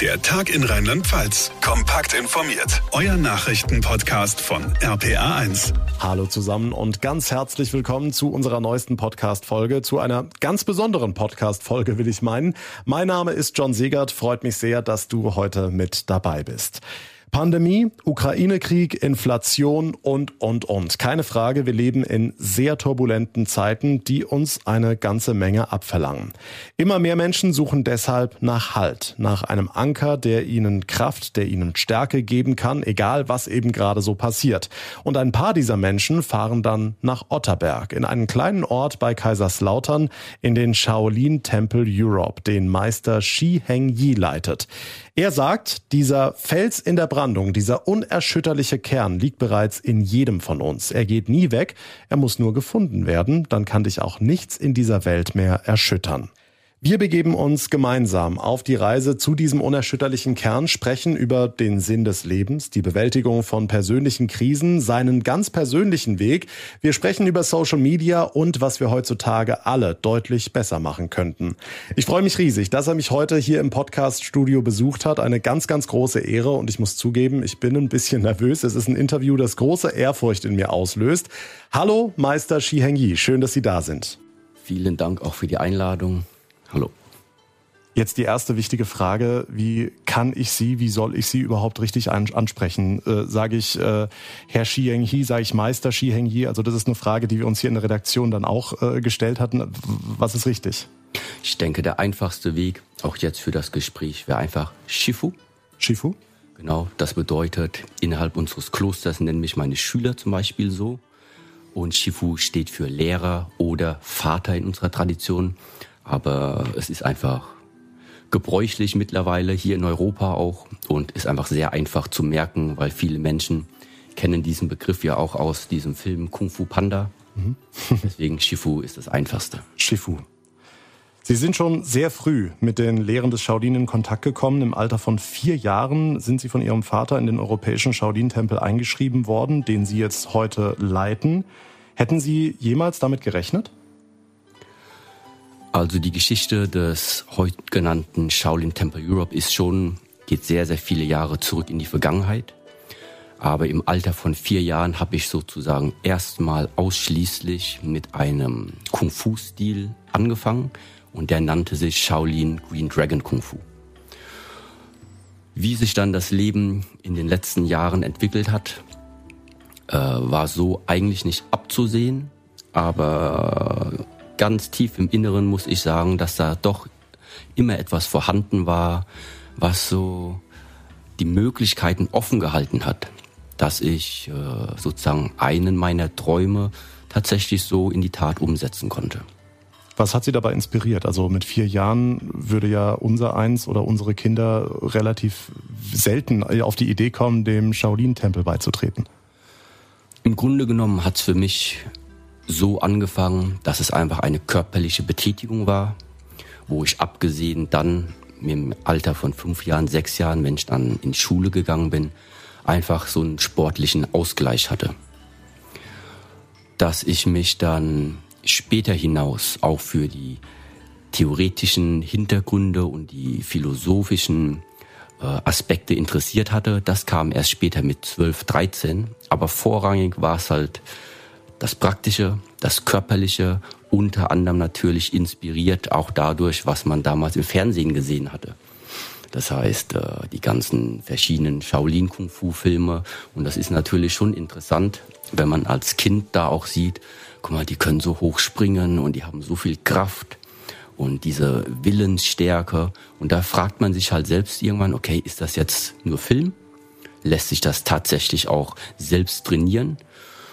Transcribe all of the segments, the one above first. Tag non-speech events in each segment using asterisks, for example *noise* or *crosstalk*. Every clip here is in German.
Der Tag in Rheinland-Pfalz. Kompakt informiert. Euer Nachrichtenpodcast von RPA1. Hallo zusammen und ganz herzlich willkommen zu unserer neuesten Podcast-Folge, zu einer ganz besonderen Podcast-Folge, will ich meinen. Mein Name ist John Segert. Freut mich sehr, dass du heute mit dabei bist. Pandemie, Ukraine-Krieg, Inflation und, und, und. Keine Frage, wir leben in sehr turbulenten Zeiten, die uns eine ganze Menge abverlangen. Immer mehr Menschen suchen deshalb nach Halt, nach einem Anker, der ihnen Kraft, der ihnen Stärke geben kann, egal was eben gerade so passiert. Und ein paar dieser Menschen fahren dann nach Otterberg, in einen kleinen Ort bei Kaiserslautern, in den Shaolin Temple Europe, den Meister Shi Heng Yi leitet. Er sagt, dieser Fels in der Brandung, dieser unerschütterliche Kern liegt bereits in jedem von uns. Er geht nie weg, er muss nur gefunden werden, dann kann dich auch nichts in dieser Welt mehr erschüttern. Wir begeben uns gemeinsam auf die Reise zu diesem unerschütterlichen Kern, sprechen über den Sinn des Lebens, die Bewältigung von persönlichen Krisen, seinen ganz persönlichen Weg. Wir sprechen über Social Media und was wir heutzutage alle deutlich besser machen könnten. Ich freue mich riesig, dass er mich heute hier im Podcast-Studio besucht hat. Eine ganz, ganz große Ehre und ich muss zugeben, ich bin ein bisschen *laughs* nervös. Es ist ein Interview, das große Ehrfurcht in mir auslöst. Hallo, Meister Shi Hengyi. Schön, dass Sie da sind. Vielen Dank auch für die Einladung. Hallo. Jetzt die erste wichtige Frage, wie kann ich Sie, wie soll ich Sie überhaupt richtig ansprechen? Äh, sage ich äh, Herr Shi Heng sage ich Meister Shi Heng? Also das ist eine Frage, die wir uns hier in der Redaktion dann auch äh, gestellt hatten. Was ist richtig? Ich denke, der einfachste Weg, auch jetzt für das Gespräch, wäre einfach Shifu. Shifu? Genau, das bedeutet, innerhalb unseres Klosters nennen mich meine Schüler zum Beispiel so. Und Shifu steht für Lehrer oder Vater in unserer Tradition. Aber es ist einfach gebräuchlich mittlerweile hier in Europa auch und ist einfach sehr einfach zu merken, weil viele Menschen kennen diesen Begriff ja auch aus diesem Film Kung Fu Panda. Mhm. *laughs* Deswegen Shifu ist das einfachste. Shifu. Sie sind schon sehr früh mit den Lehren des Shaolin in Kontakt gekommen. Im Alter von vier Jahren sind Sie von Ihrem Vater in den europäischen Shaolin-Tempel eingeschrieben worden, den Sie jetzt heute leiten. Hätten Sie jemals damit gerechnet? Also die Geschichte des heute genannten Shaolin Temple Europe ist schon, geht sehr, sehr viele Jahre zurück in die Vergangenheit. Aber im Alter von vier Jahren habe ich sozusagen erstmal ausschließlich mit einem Kung-Fu-Stil angefangen und der nannte sich Shaolin Green Dragon Kung Fu. Wie sich dann das Leben in den letzten Jahren entwickelt hat, äh, war so eigentlich nicht abzusehen, aber ganz tief im Inneren muss ich sagen, dass da doch immer etwas vorhanden war, was so die Möglichkeiten offen gehalten hat, dass ich äh, sozusagen einen meiner Träume tatsächlich so in die Tat umsetzen konnte. Was hat Sie dabei inspiriert? Also mit vier Jahren würde ja unser eins oder unsere Kinder relativ selten auf die Idee kommen, dem Shaolin-Tempel beizutreten. Im Grunde genommen hat es für mich so angefangen, dass es einfach eine körperliche Betätigung war, wo ich abgesehen dann im Alter von fünf Jahren, sechs Jahren, wenn ich dann in Schule gegangen bin, einfach so einen sportlichen Ausgleich hatte. Dass ich mich dann später hinaus auch für die theoretischen Hintergründe und die philosophischen äh, Aspekte interessiert hatte, das kam erst später mit 12, 13. Aber vorrangig war es halt das Praktische, das Körperliche, unter anderem natürlich inspiriert auch dadurch, was man damals im Fernsehen gesehen hatte. Das heißt, äh, die ganzen verschiedenen Shaolin-Kung-Fu-Filme. Und das ist natürlich schon interessant, wenn man als Kind da auch sieht, guck mal, die können so hoch springen und die haben so viel Kraft und diese Willensstärke. Und da fragt man sich halt selbst irgendwann, okay, ist das jetzt nur Film? Lässt sich das tatsächlich auch selbst trainieren?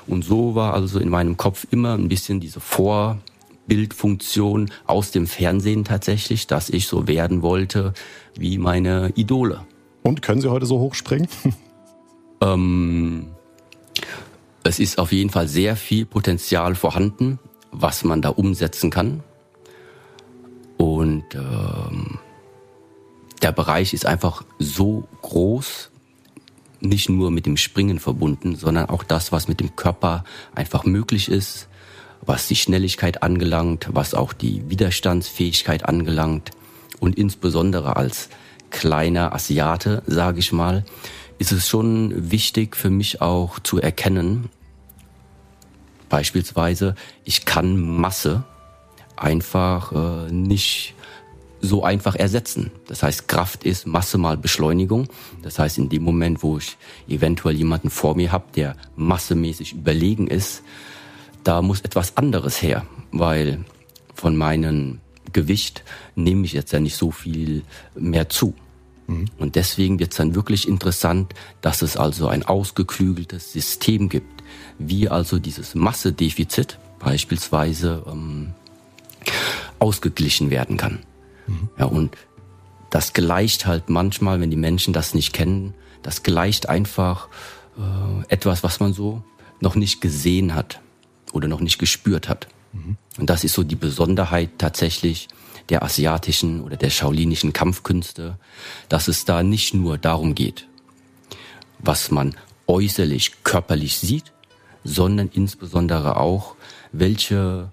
Und so war also in meinem Kopf immer ein bisschen diese Vorbildfunktion aus dem Fernsehen tatsächlich, dass ich so werden wollte wie meine Idole. Und können Sie heute so hoch springen? *laughs* ähm, es ist auf jeden Fall sehr viel Potenzial vorhanden, was man da umsetzen kann. Und ähm, der Bereich ist einfach so groß, nicht nur mit dem Springen verbunden, sondern auch das, was mit dem Körper einfach möglich ist, was die Schnelligkeit angelangt, was auch die Widerstandsfähigkeit angelangt. Und insbesondere als kleiner Asiate, sage ich mal, ist es schon wichtig für mich auch zu erkennen, beispielsweise, ich kann Masse einfach äh, nicht so einfach ersetzen. Das heißt, Kraft ist Masse mal Beschleunigung. Das heißt, in dem Moment, wo ich eventuell jemanden vor mir habe, der massemäßig überlegen ist, da muss etwas anderes her, weil von meinem Gewicht nehme ich jetzt ja nicht so viel mehr zu. Mhm. Und deswegen wird es dann wirklich interessant, dass es also ein ausgeklügeltes System gibt, wie also dieses Massedefizit beispielsweise ähm, ausgeglichen werden kann. Mhm. Ja, und das gleicht halt manchmal, wenn die Menschen das nicht kennen, das gleicht einfach äh, etwas, was man so noch nicht gesehen hat oder noch nicht gespürt hat. Mhm. Und das ist so die Besonderheit tatsächlich der asiatischen oder der schaulinischen Kampfkünste, dass es da nicht nur darum geht, was man äußerlich, körperlich sieht, sondern insbesondere auch, welche,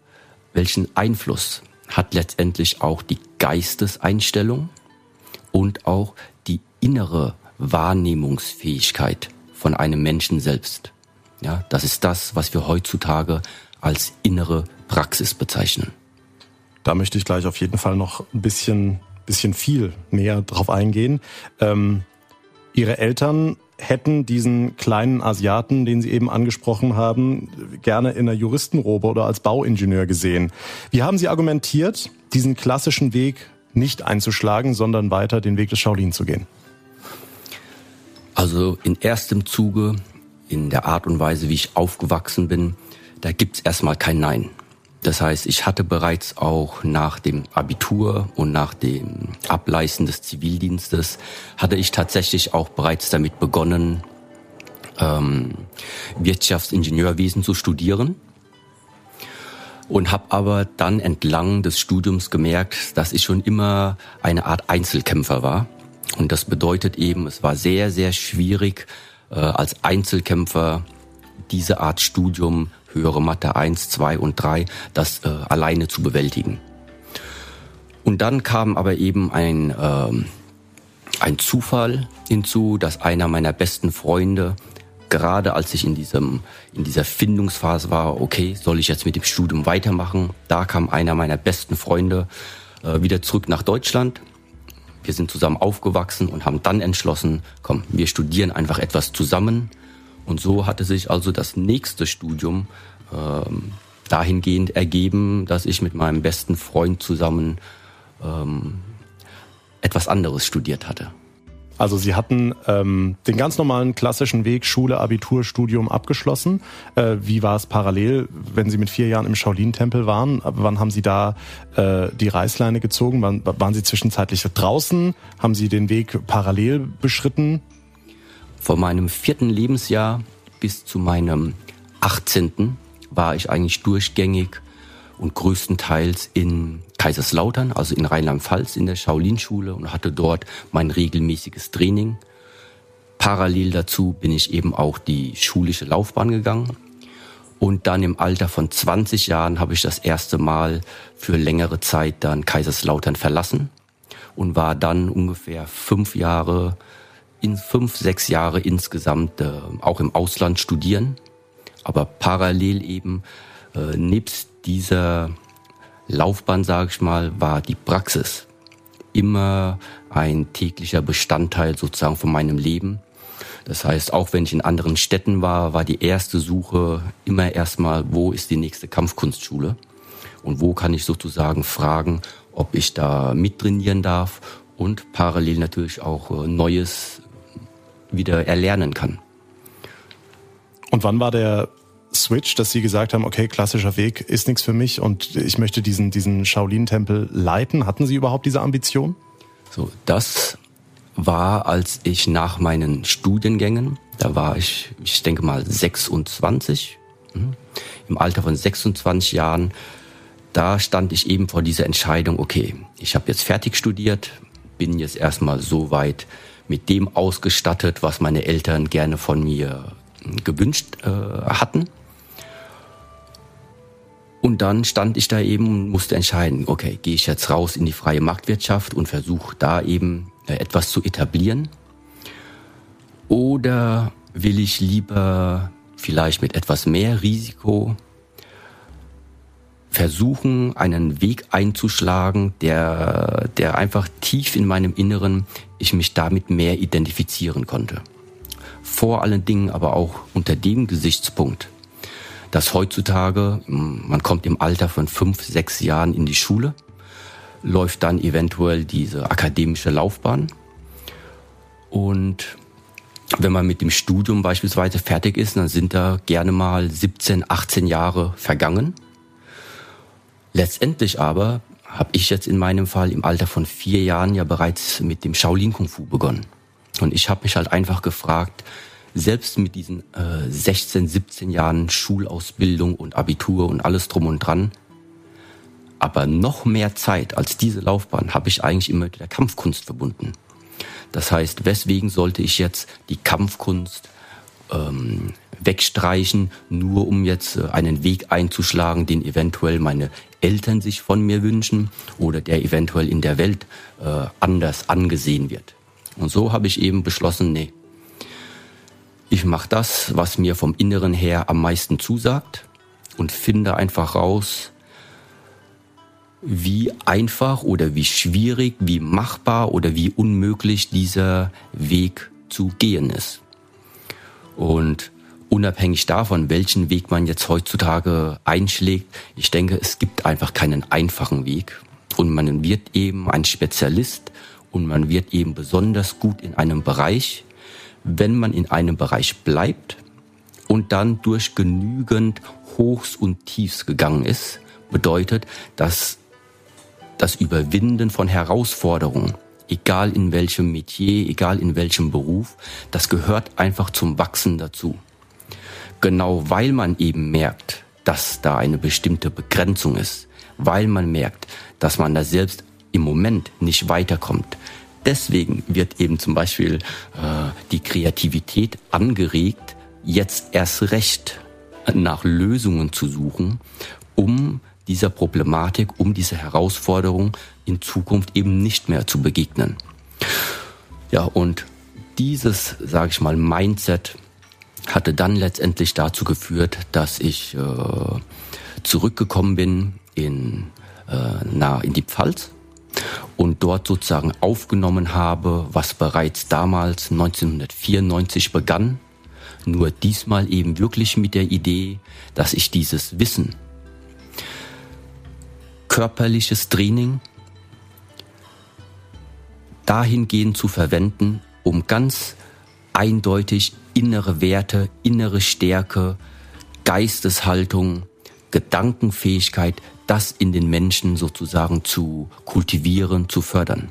welchen Einfluss hat letztendlich auch die Geisteseinstellung und auch die innere Wahrnehmungsfähigkeit von einem Menschen selbst. Ja, das ist das, was wir heutzutage als innere Praxis bezeichnen. Da möchte ich gleich auf jeden Fall noch ein bisschen, bisschen viel näher drauf eingehen. Ähm, Ihre Eltern hätten diesen kleinen Asiaten, den Sie eben angesprochen haben, gerne in einer Juristenrobe oder als Bauingenieur gesehen. Wie haben Sie argumentiert, diesen klassischen Weg nicht einzuschlagen, sondern weiter den Weg des Shaolin zu gehen? Also in erstem Zuge, in der Art und Weise, wie ich aufgewachsen bin, da gibt's erstmal kein Nein. Das heißt, ich hatte bereits auch nach dem Abitur und nach dem Ableisten des Zivildienstes, hatte ich tatsächlich auch bereits damit begonnen, ähm, Wirtschaftsingenieurwesen zu studieren. Und habe aber dann entlang des Studiums gemerkt, dass ich schon immer eine Art Einzelkämpfer war. Und das bedeutet eben, es war sehr, sehr schwierig, äh, als Einzelkämpfer diese Art Studium höhere Mathe 1, 2 und 3, das äh, alleine zu bewältigen. Und dann kam aber eben ein, ähm, ein Zufall hinzu, dass einer meiner besten Freunde, gerade als ich in, diesem, in dieser Findungsphase war, okay, soll ich jetzt mit dem Studium weitermachen, da kam einer meiner besten Freunde äh, wieder zurück nach Deutschland. Wir sind zusammen aufgewachsen und haben dann entschlossen, komm, wir studieren einfach etwas zusammen und so hatte sich also das nächste Studium ähm, dahingehend ergeben, dass ich mit meinem besten Freund zusammen ähm, etwas anderes studiert hatte. Also Sie hatten ähm, den ganz normalen klassischen Weg Schule, Abitur, Studium abgeschlossen. Äh, wie war es parallel, wenn Sie mit vier Jahren im Shaolin-Tempel waren? Wann haben Sie da äh, die Reißleine gezogen? Wann, waren Sie zwischenzeitlich draußen? Haben Sie den Weg parallel beschritten? Von meinem vierten Lebensjahr bis zu meinem 18. war ich eigentlich durchgängig und größtenteils in Kaiserslautern, also in Rheinland-Pfalz in der Shaolin-Schule und hatte dort mein regelmäßiges Training. Parallel dazu bin ich eben auch die schulische Laufbahn gegangen. Und dann im Alter von 20 Jahren habe ich das erste Mal für längere Zeit dann Kaiserslautern verlassen und war dann ungefähr fünf Jahre in fünf, sechs Jahre insgesamt äh, auch im Ausland studieren, aber parallel eben äh, nebst dieser Laufbahn, sage ich mal, war die Praxis immer ein täglicher Bestandteil sozusagen von meinem Leben. Das heißt, auch wenn ich in anderen Städten war, war die erste Suche immer erstmal, wo ist die nächste Kampfkunstschule? Und wo kann ich sozusagen fragen, ob ich da mittrainieren darf? Und parallel natürlich auch äh, Neues wieder erlernen kann. Und wann war der Switch, dass Sie gesagt haben, okay, klassischer Weg ist nichts für mich und ich möchte diesen, diesen Shaolin-Tempel leiten? Hatten Sie überhaupt diese Ambition? So, das war, als ich nach meinen Studiengängen, da war ich, ich denke mal 26, hm, im Alter von 26 Jahren, da stand ich eben vor dieser Entscheidung, okay, ich habe jetzt fertig studiert, bin jetzt erstmal so weit, mit dem ausgestattet, was meine Eltern gerne von mir gewünscht äh, hatten. Und dann stand ich da eben und musste entscheiden, okay, gehe ich jetzt raus in die freie Marktwirtschaft und versuche da eben äh, etwas zu etablieren? Oder will ich lieber vielleicht mit etwas mehr Risiko versuchen, einen Weg einzuschlagen, der, der einfach tief in meinem Inneren ich mich damit mehr identifizieren konnte. Vor allen Dingen aber auch unter dem Gesichtspunkt, dass heutzutage, man kommt im Alter von fünf, sechs Jahren in die Schule, läuft dann eventuell diese akademische Laufbahn und wenn man mit dem Studium beispielsweise fertig ist, dann sind da gerne mal 17, 18 Jahre vergangen. Letztendlich aber habe ich jetzt in meinem Fall im Alter von vier Jahren ja bereits mit dem Shaolin Kung Fu begonnen. Und ich habe mich halt einfach gefragt, selbst mit diesen äh, 16, 17 Jahren Schulausbildung und Abitur und alles drum und dran, aber noch mehr Zeit als diese Laufbahn habe ich eigentlich immer mit der Kampfkunst verbunden. Das heißt, weswegen sollte ich jetzt die Kampfkunst ähm, wegstreichen, nur um jetzt äh, einen Weg einzuschlagen, den eventuell meine Eltern sich von mir wünschen oder der eventuell in der Welt äh, anders angesehen wird. Und so habe ich eben beschlossen, nee, ich mache das, was mir vom Inneren her am meisten zusagt und finde einfach raus, wie einfach oder wie schwierig, wie machbar oder wie unmöglich dieser Weg zu gehen ist. Und unabhängig davon, welchen Weg man jetzt heutzutage einschlägt, ich denke, es gibt einfach keinen einfachen Weg. Und man wird eben ein Spezialist und man wird eben besonders gut in einem Bereich, wenn man in einem Bereich bleibt und dann durch genügend Hochs und Tiefs gegangen ist, bedeutet, dass das Überwinden von Herausforderungen, egal in welchem Metier, egal in welchem Beruf, das gehört einfach zum Wachsen dazu. Genau weil man eben merkt, dass da eine bestimmte Begrenzung ist, weil man merkt, dass man da selbst im Moment nicht weiterkommt. Deswegen wird eben zum Beispiel äh, die Kreativität angeregt, jetzt erst recht nach Lösungen zu suchen, um dieser Problematik, um diese Herausforderung in Zukunft eben nicht mehr zu begegnen. Ja, und dieses, sage ich mal, Mindset hatte dann letztendlich dazu geführt, dass ich äh, zurückgekommen bin in, äh, na, in die Pfalz und dort sozusagen aufgenommen habe, was bereits damals 1994 begann, nur diesmal eben wirklich mit der Idee, dass ich dieses Wissen, körperliches Training dahingehend zu verwenden, um ganz eindeutig innere Werte, innere Stärke, Geisteshaltung, Gedankenfähigkeit, das in den Menschen sozusagen zu kultivieren, zu fördern.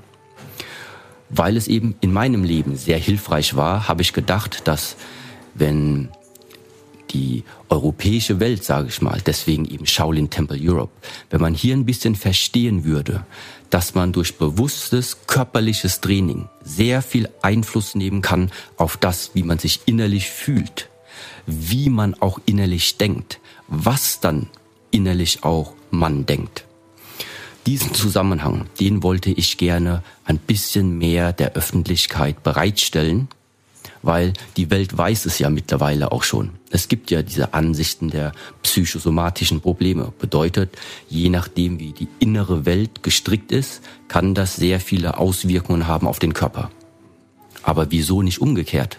Weil es eben in meinem Leben sehr hilfreich war, habe ich gedacht, dass wenn die europäische Welt, sage ich mal, deswegen eben Shaolin Temple Europe, wenn man hier ein bisschen verstehen würde, dass man durch bewusstes körperliches Training sehr viel Einfluss nehmen kann auf das, wie man sich innerlich fühlt, wie man auch innerlich denkt, was dann innerlich auch man denkt. Diesen Zusammenhang, den wollte ich gerne ein bisschen mehr der Öffentlichkeit bereitstellen, weil die Welt weiß es ja mittlerweile auch schon. Es gibt ja diese Ansichten der psychosomatischen Probleme. Bedeutet, je nachdem, wie die innere Welt gestrickt ist, kann das sehr viele Auswirkungen haben auf den Körper. Aber wieso nicht umgekehrt?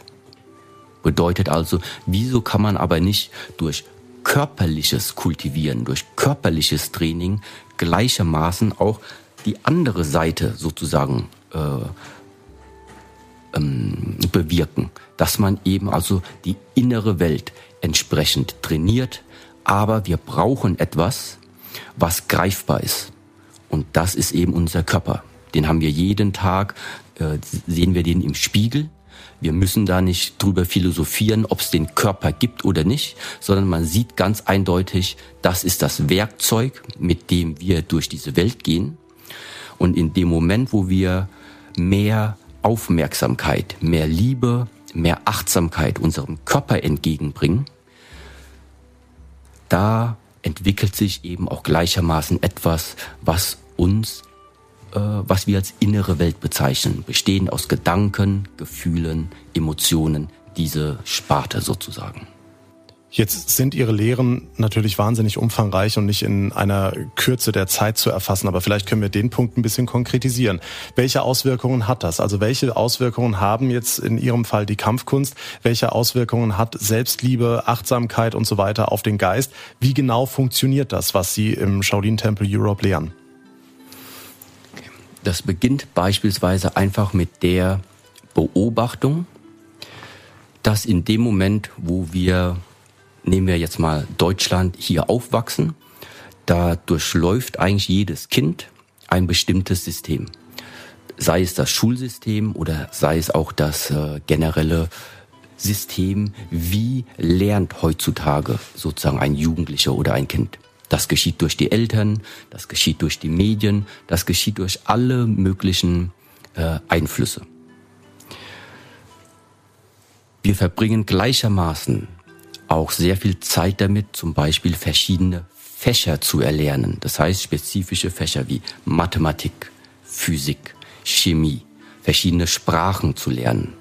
Bedeutet also, wieso kann man aber nicht durch körperliches Kultivieren, durch körperliches Training gleichermaßen auch die andere Seite sozusagen äh, ähm, bewirken, dass man eben also die innere Welt entsprechend trainiert, aber wir brauchen etwas, was greifbar ist. Und das ist eben unser Körper. Den haben wir jeden Tag, äh, sehen wir den im Spiegel. Wir müssen da nicht drüber philosophieren, ob es den Körper gibt oder nicht, sondern man sieht ganz eindeutig, das ist das Werkzeug, mit dem wir durch diese Welt gehen. Und in dem Moment, wo wir mehr Aufmerksamkeit, mehr Liebe, mehr Achtsamkeit unserem Körper entgegenbringen, da entwickelt sich eben auch gleichermaßen etwas, was uns äh, was wir als innere Welt bezeichnen, bestehend aus Gedanken, Gefühlen, Emotionen, diese Sparte sozusagen. Jetzt sind Ihre Lehren natürlich wahnsinnig umfangreich und nicht in einer Kürze der Zeit zu erfassen, aber vielleicht können wir den Punkt ein bisschen konkretisieren. Welche Auswirkungen hat das? Also welche Auswirkungen haben jetzt in Ihrem Fall die Kampfkunst? Welche Auswirkungen hat Selbstliebe, Achtsamkeit und so weiter auf den Geist? Wie genau funktioniert das, was Sie im Shaolin Temple Europe lehren? Das beginnt beispielsweise einfach mit der Beobachtung, dass in dem Moment, wo wir nehmen wir jetzt mal Deutschland, hier aufwachsen, da durchläuft eigentlich jedes Kind ein bestimmtes System. Sei es das Schulsystem oder sei es auch das äh, generelle System, wie lernt heutzutage sozusagen ein Jugendlicher oder ein Kind. Das geschieht durch die Eltern, das geschieht durch die Medien, das geschieht durch alle möglichen äh, Einflüsse. Wir verbringen gleichermaßen auch sehr viel Zeit damit, zum Beispiel verschiedene Fächer zu erlernen. Das heißt spezifische Fächer wie Mathematik, Physik, Chemie, verschiedene Sprachen zu lernen.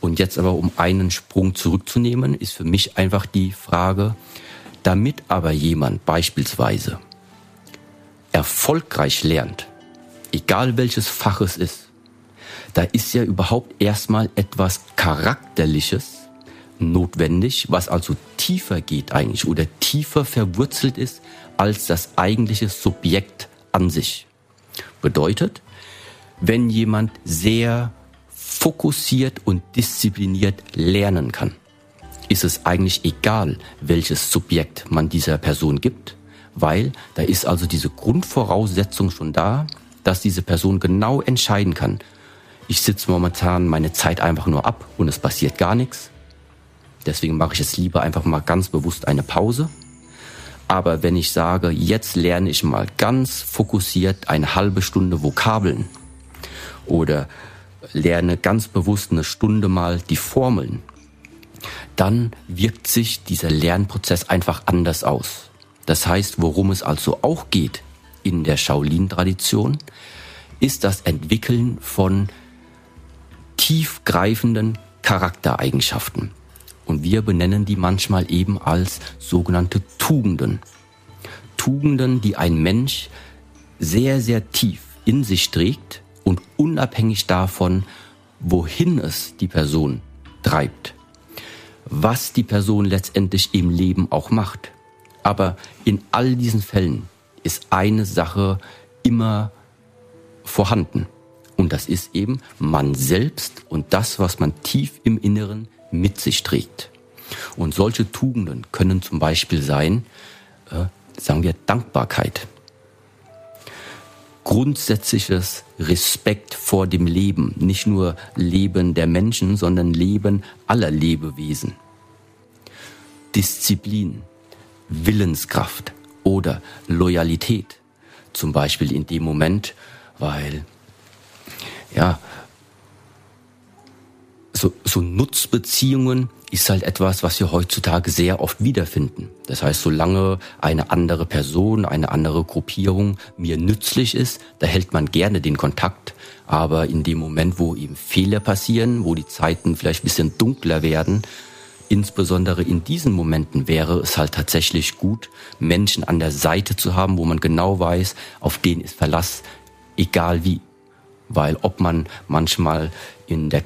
Und jetzt aber, um einen Sprung zurückzunehmen, ist für mich einfach die Frage, damit aber jemand beispielsweise erfolgreich lernt, egal welches Fach es ist, da ist ja überhaupt erstmal etwas Charakterliches notwendig, was also tiefer geht eigentlich oder tiefer verwurzelt ist als das eigentliche Subjekt an sich. Bedeutet, wenn jemand sehr fokussiert und diszipliniert lernen kann, ist es eigentlich egal, welches Subjekt man dieser Person gibt, weil da ist also diese Grundvoraussetzung schon da, dass diese Person genau entscheiden kann. Ich sitze momentan meine Zeit einfach nur ab und es passiert gar nichts. Deswegen mache ich es lieber einfach mal ganz bewusst eine Pause. Aber wenn ich sage, jetzt lerne ich mal ganz fokussiert eine halbe Stunde Vokabeln oder lerne ganz bewusst eine Stunde mal die Formeln, dann wirkt sich dieser Lernprozess einfach anders aus. Das heißt, worum es also auch geht in der Shaolin-Tradition, ist das Entwickeln von tiefgreifenden Charaktereigenschaften. Und wir benennen die manchmal eben als sogenannte Tugenden. Tugenden, die ein Mensch sehr, sehr tief in sich trägt und unabhängig davon, wohin es die Person treibt, was die Person letztendlich im Leben auch macht. Aber in all diesen Fällen ist eine Sache immer vorhanden. Und das ist eben man selbst und das, was man tief im Inneren mit sich trägt. Und solche Tugenden können zum Beispiel sein, äh, sagen wir, Dankbarkeit, grundsätzliches Respekt vor dem Leben, nicht nur Leben der Menschen, sondern Leben aller Lebewesen, Disziplin, Willenskraft oder Loyalität, zum Beispiel in dem Moment, weil ja so, so Nutzbeziehungen ist halt etwas, was wir heutzutage sehr oft wiederfinden. Das heißt, solange eine andere Person, eine andere Gruppierung mir nützlich ist, da hält man gerne den Kontakt. Aber in dem Moment, wo eben Fehler passieren, wo die Zeiten vielleicht ein bisschen dunkler werden, insbesondere in diesen Momenten wäre es halt tatsächlich gut, Menschen an der Seite zu haben, wo man genau weiß, auf den ist Verlass, egal wie. Weil ob man manchmal in der,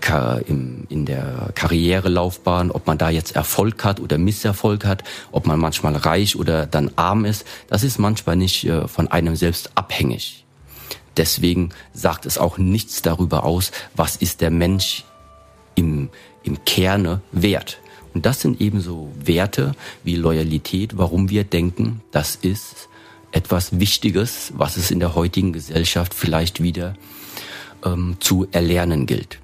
im, in der Karrierelaufbahn, ob man da jetzt Erfolg hat oder Misserfolg hat, ob man manchmal reich oder dann arm ist, das ist manchmal nicht äh, von einem selbst abhängig. Deswegen sagt es auch nichts darüber aus, was ist der Mensch im, im Kerne wert. Und das sind ebenso Werte wie Loyalität, warum wir denken, das ist etwas Wichtiges, was es in der heutigen Gesellschaft vielleicht wieder ähm, zu erlernen gilt.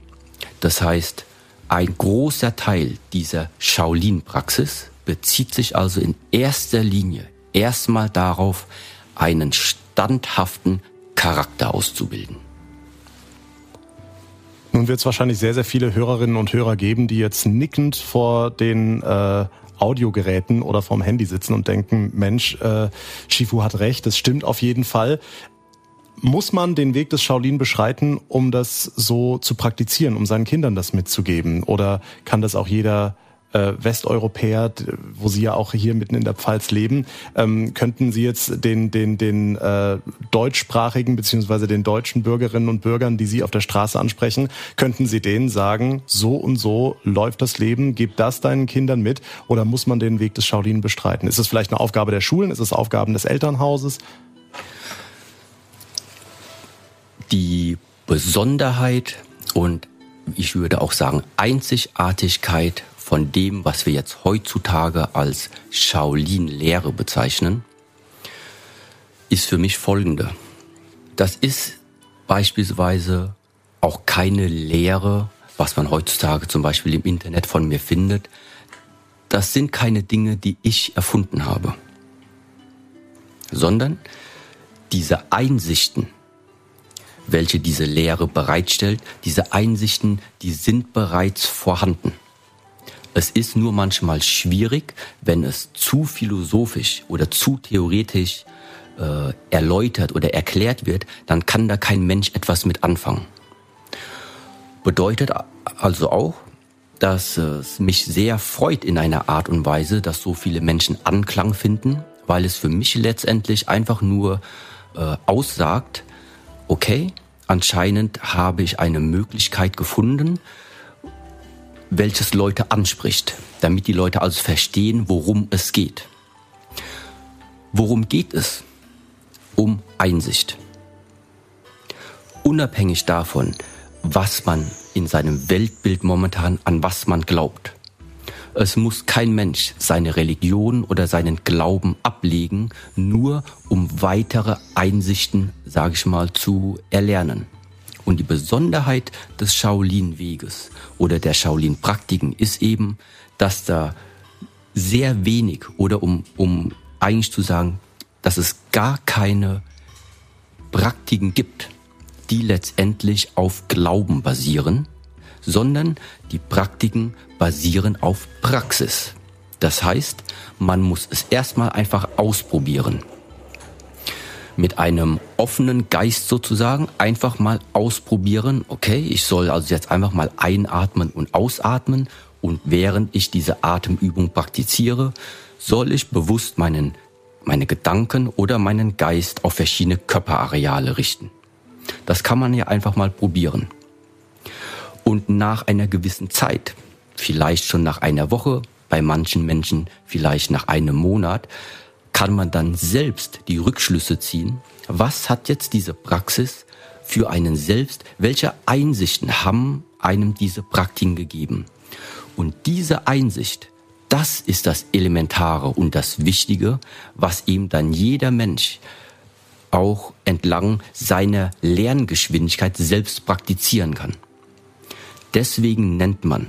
Das heißt, ein großer Teil dieser Shaolin-Praxis bezieht sich also in erster Linie erstmal darauf, einen standhaften Charakter auszubilden. Nun wird es wahrscheinlich sehr, sehr viele Hörerinnen und Hörer geben, die jetzt nickend vor den äh, Audiogeräten oder vorm Handy sitzen und denken, Mensch, äh, Shifu hat recht, das stimmt auf jeden Fall muss man den Weg des Shaolin beschreiten, um das so zu praktizieren, um seinen Kindern das mitzugeben? Oder kann das auch jeder äh, Westeuropäer, wo Sie ja auch hier mitten in der Pfalz leben, ähm, könnten Sie jetzt den, den, den äh, deutschsprachigen beziehungsweise den deutschen Bürgerinnen und Bürgern, die Sie auf der Straße ansprechen, könnten Sie denen sagen, so und so läuft das Leben, gib das deinen Kindern mit oder muss man den Weg des Shaolin bestreiten? Ist es vielleicht eine Aufgabe der Schulen? Ist es Aufgaben des Elternhauses? Die Besonderheit und ich würde auch sagen Einzigartigkeit von dem, was wir jetzt heutzutage als Shaolin-Lehre bezeichnen, ist für mich folgende. Das ist beispielsweise auch keine Lehre, was man heutzutage zum Beispiel im Internet von mir findet. Das sind keine Dinge, die ich erfunden habe, sondern diese Einsichten, welche diese Lehre bereitstellt, diese Einsichten, die sind bereits vorhanden. Es ist nur manchmal schwierig, wenn es zu philosophisch oder zu theoretisch äh, erläutert oder erklärt wird, dann kann da kein Mensch etwas mit anfangen. Bedeutet also auch, dass es mich sehr freut in einer Art und Weise, dass so viele Menschen Anklang finden, weil es für mich letztendlich einfach nur äh, aussagt, okay, anscheinend habe ich eine Möglichkeit gefunden, welches Leute anspricht, damit die Leute also verstehen, worum es geht. Worum geht es? Um Einsicht. Unabhängig davon, was man in seinem Weltbild momentan an was man glaubt. Es muss kein Mensch seine Religion oder seinen Glauben ablegen, nur um weitere Einsichten, sage ich mal, zu erlernen. Und die Besonderheit des Shaolin-Weges oder der Shaolin-Praktiken ist eben, dass da sehr wenig oder um, um eigentlich zu sagen, dass es gar keine Praktiken gibt, die letztendlich auf Glauben basieren, sondern die Praktiken basieren auf Praxis. Das heißt, man muss es erstmal einfach ausprobieren mit einem offenen Geist sozusagen einfach mal ausprobieren. Okay, ich soll also jetzt einfach mal einatmen und ausatmen und während ich diese Atemübung praktiziere, soll ich bewusst meinen, meine Gedanken oder meinen Geist auf verschiedene Körperareale richten. Das kann man ja einfach mal probieren. Und nach einer gewissen Zeit, vielleicht schon nach einer Woche, bei manchen Menschen vielleicht nach einem Monat, kann man dann selbst die Rückschlüsse ziehen, was hat jetzt diese Praxis für einen selbst, welche Einsichten haben einem diese Praktiken gegeben. Und diese Einsicht, das ist das Elementare und das Wichtige, was eben dann jeder Mensch auch entlang seiner Lerngeschwindigkeit selbst praktizieren kann. Deswegen nennt man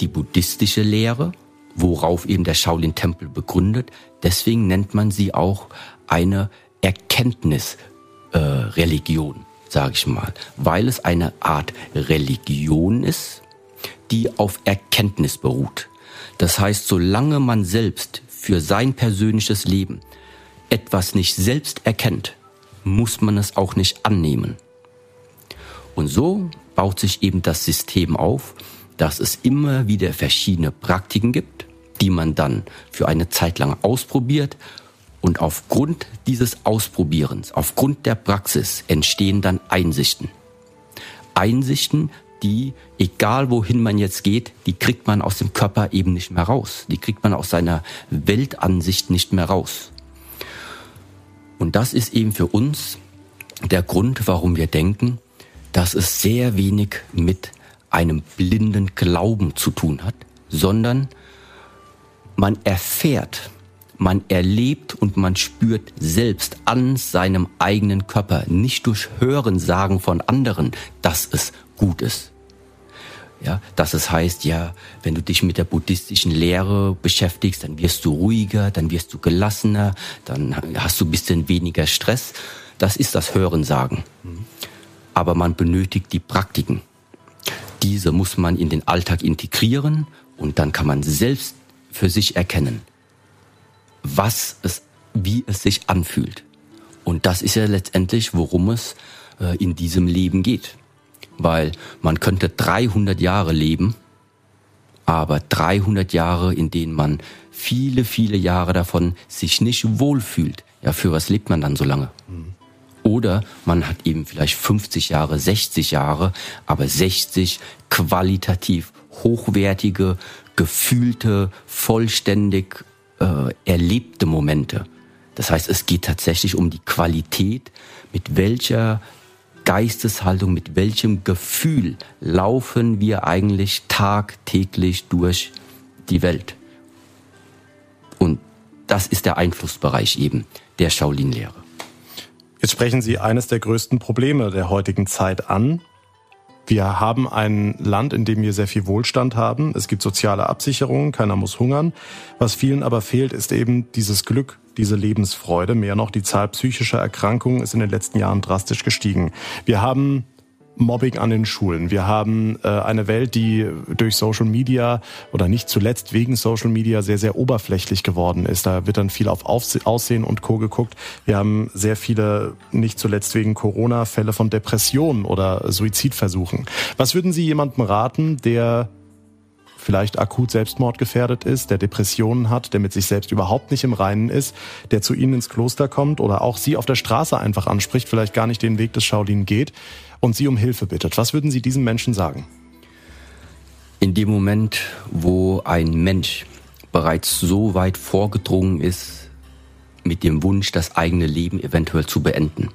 die buddhistische Lehre worauf eben der Shaolin-Tempel begründet. Deswegen nennt man sie auch eine Erkenntnisreligion, äh, sage ich mal, weil es eine Art Religion ist, die auf Erkenntnis beruht. Das heißt, solange man selbst für sein persönliches Leben etwas nicht selbst erkennt, muss man es auch nicht annehmen. Und so baut sich eben das System auf, dass es immer wieder verschiedene Praktiken gibt, die man dann für eine Zeit lang ausprobiert und aufgrund dieses Ausprobierens, aufgrund der Praxis entstehen dann Einsichten. Einsichten, die, egal wohin man jetzt geht, die kriegt man aus dem Körper eben nicht mehr raus. Die kriegt man aus seiner Weltansicht nicht mehr raus. Und das ist eben für uns der Grund, warum wir denken, dass es sehr wenig mit einem blinden Glauben zu tun hat, sondern man erfährt, man erlebt und man spürt selbst an seinem eigenen Körper, nicht durch Hörensagen von anderen, dass es gut ist. Ja, dass es heißt, ja, wenn du dich mit der buddhistischen Lehre beschäftigst, dann wirst du ruhiger, dann wirst du gelassener, dann hast du ein bisschen weniger Stress. Das ist das Hörensagen. Aber man benötigt die Praktiken. Diese muss man in den Alltag integrieren und dann kann man selbst für sich erkennen, was es, wie es sich anfühlt. Und das ist ja letztendlich, worum es äh, in diesem Leben geht. Weil man könnte 300 Jahre leben, aber 300 Jahre, in denen man viele, viele Jahre davon sich nicht wohlfühlt. Ja, für was lebt man dann so lange? Mhm. Oder man hat eben vielleicht 50 Jahre, 60 Jahre, aber 60 qualitativ hochwertige, gefühlte, vollständig äh, erlebte Momente. Das heißt, es geht tatsächlich um die Qualität, mit welcher Geisteshaltung, mit welchem Gefühl laufen wir eigentlich tagtäglich durch die Welt. Und das ist der Einflussbereich eben der Shaolin-Lehre. Jetzt sprechen Sie eines der größten Probleme der heutigen Zeit an. Wir haben ein Land, in dem wir sehr viel Wohlstand haben. Es gibt soziale Absicherungen, keiner muss hungern. Was vielen aber fehlt, ist eben dieses Glück, diese Lebensfreude. Mehr noch, die Zahl psychischer Erkrankungen ist in den letzten Jahren drastisch gestiegen. Wir haben Mobbing an den Schulen. Wir haben äh, eine Welt, die durch Social Media oder nicht zuletzt wegen Social Media sehr, sehr oberflächlich geworden ist. Da wird dann viel auf Aussehen und Co. geguckt. Wir haben sehr viele, nicht zuletzt wegen Corona, Fälle von Depressionen oder Suizidversuchen. Was würden Sie jemandem raten, der vielleicht akut selbstmordgefährdet ist, der Depressionen hat, der mit sich selbst überhaupt nicht im Reinen ist, der zu Ihnen ins Kloster kommt oder auch Sie auf der Straße einfach anspricht, vielleicht gar nicht den Weg des Shaolin geht und Sie um Hilfe bittet. Was würden Sie diesen Menschen sagen? In dem Moment, wo ein Mensch bereits so weit vorgedrungen ist, mit dem Wunsch, das eigene Leben eventuell zu beenden.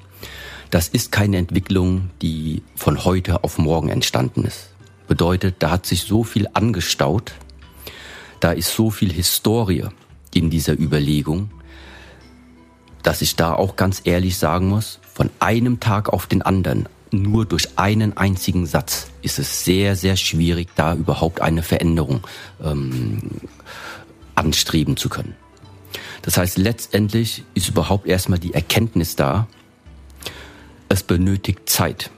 Das ist keine Entwicklung, die von heute auf morgen entstanden ist. Bedeutet, da hat sich so viel angestaut, da ist so viel Historie in dieser Überlegung, dass ich da auch ganz ehrlich sagen muss, von einem Tag auf den anderen, nur durch einen einzigen Satz, ist es sehr, sehr schwierig, da überhaupt eine Veränderung ähm, anstreben zu können. Das heißt, letztendlich ist überhaupt erstmal die Erkenntnis da, es benötigt Zeit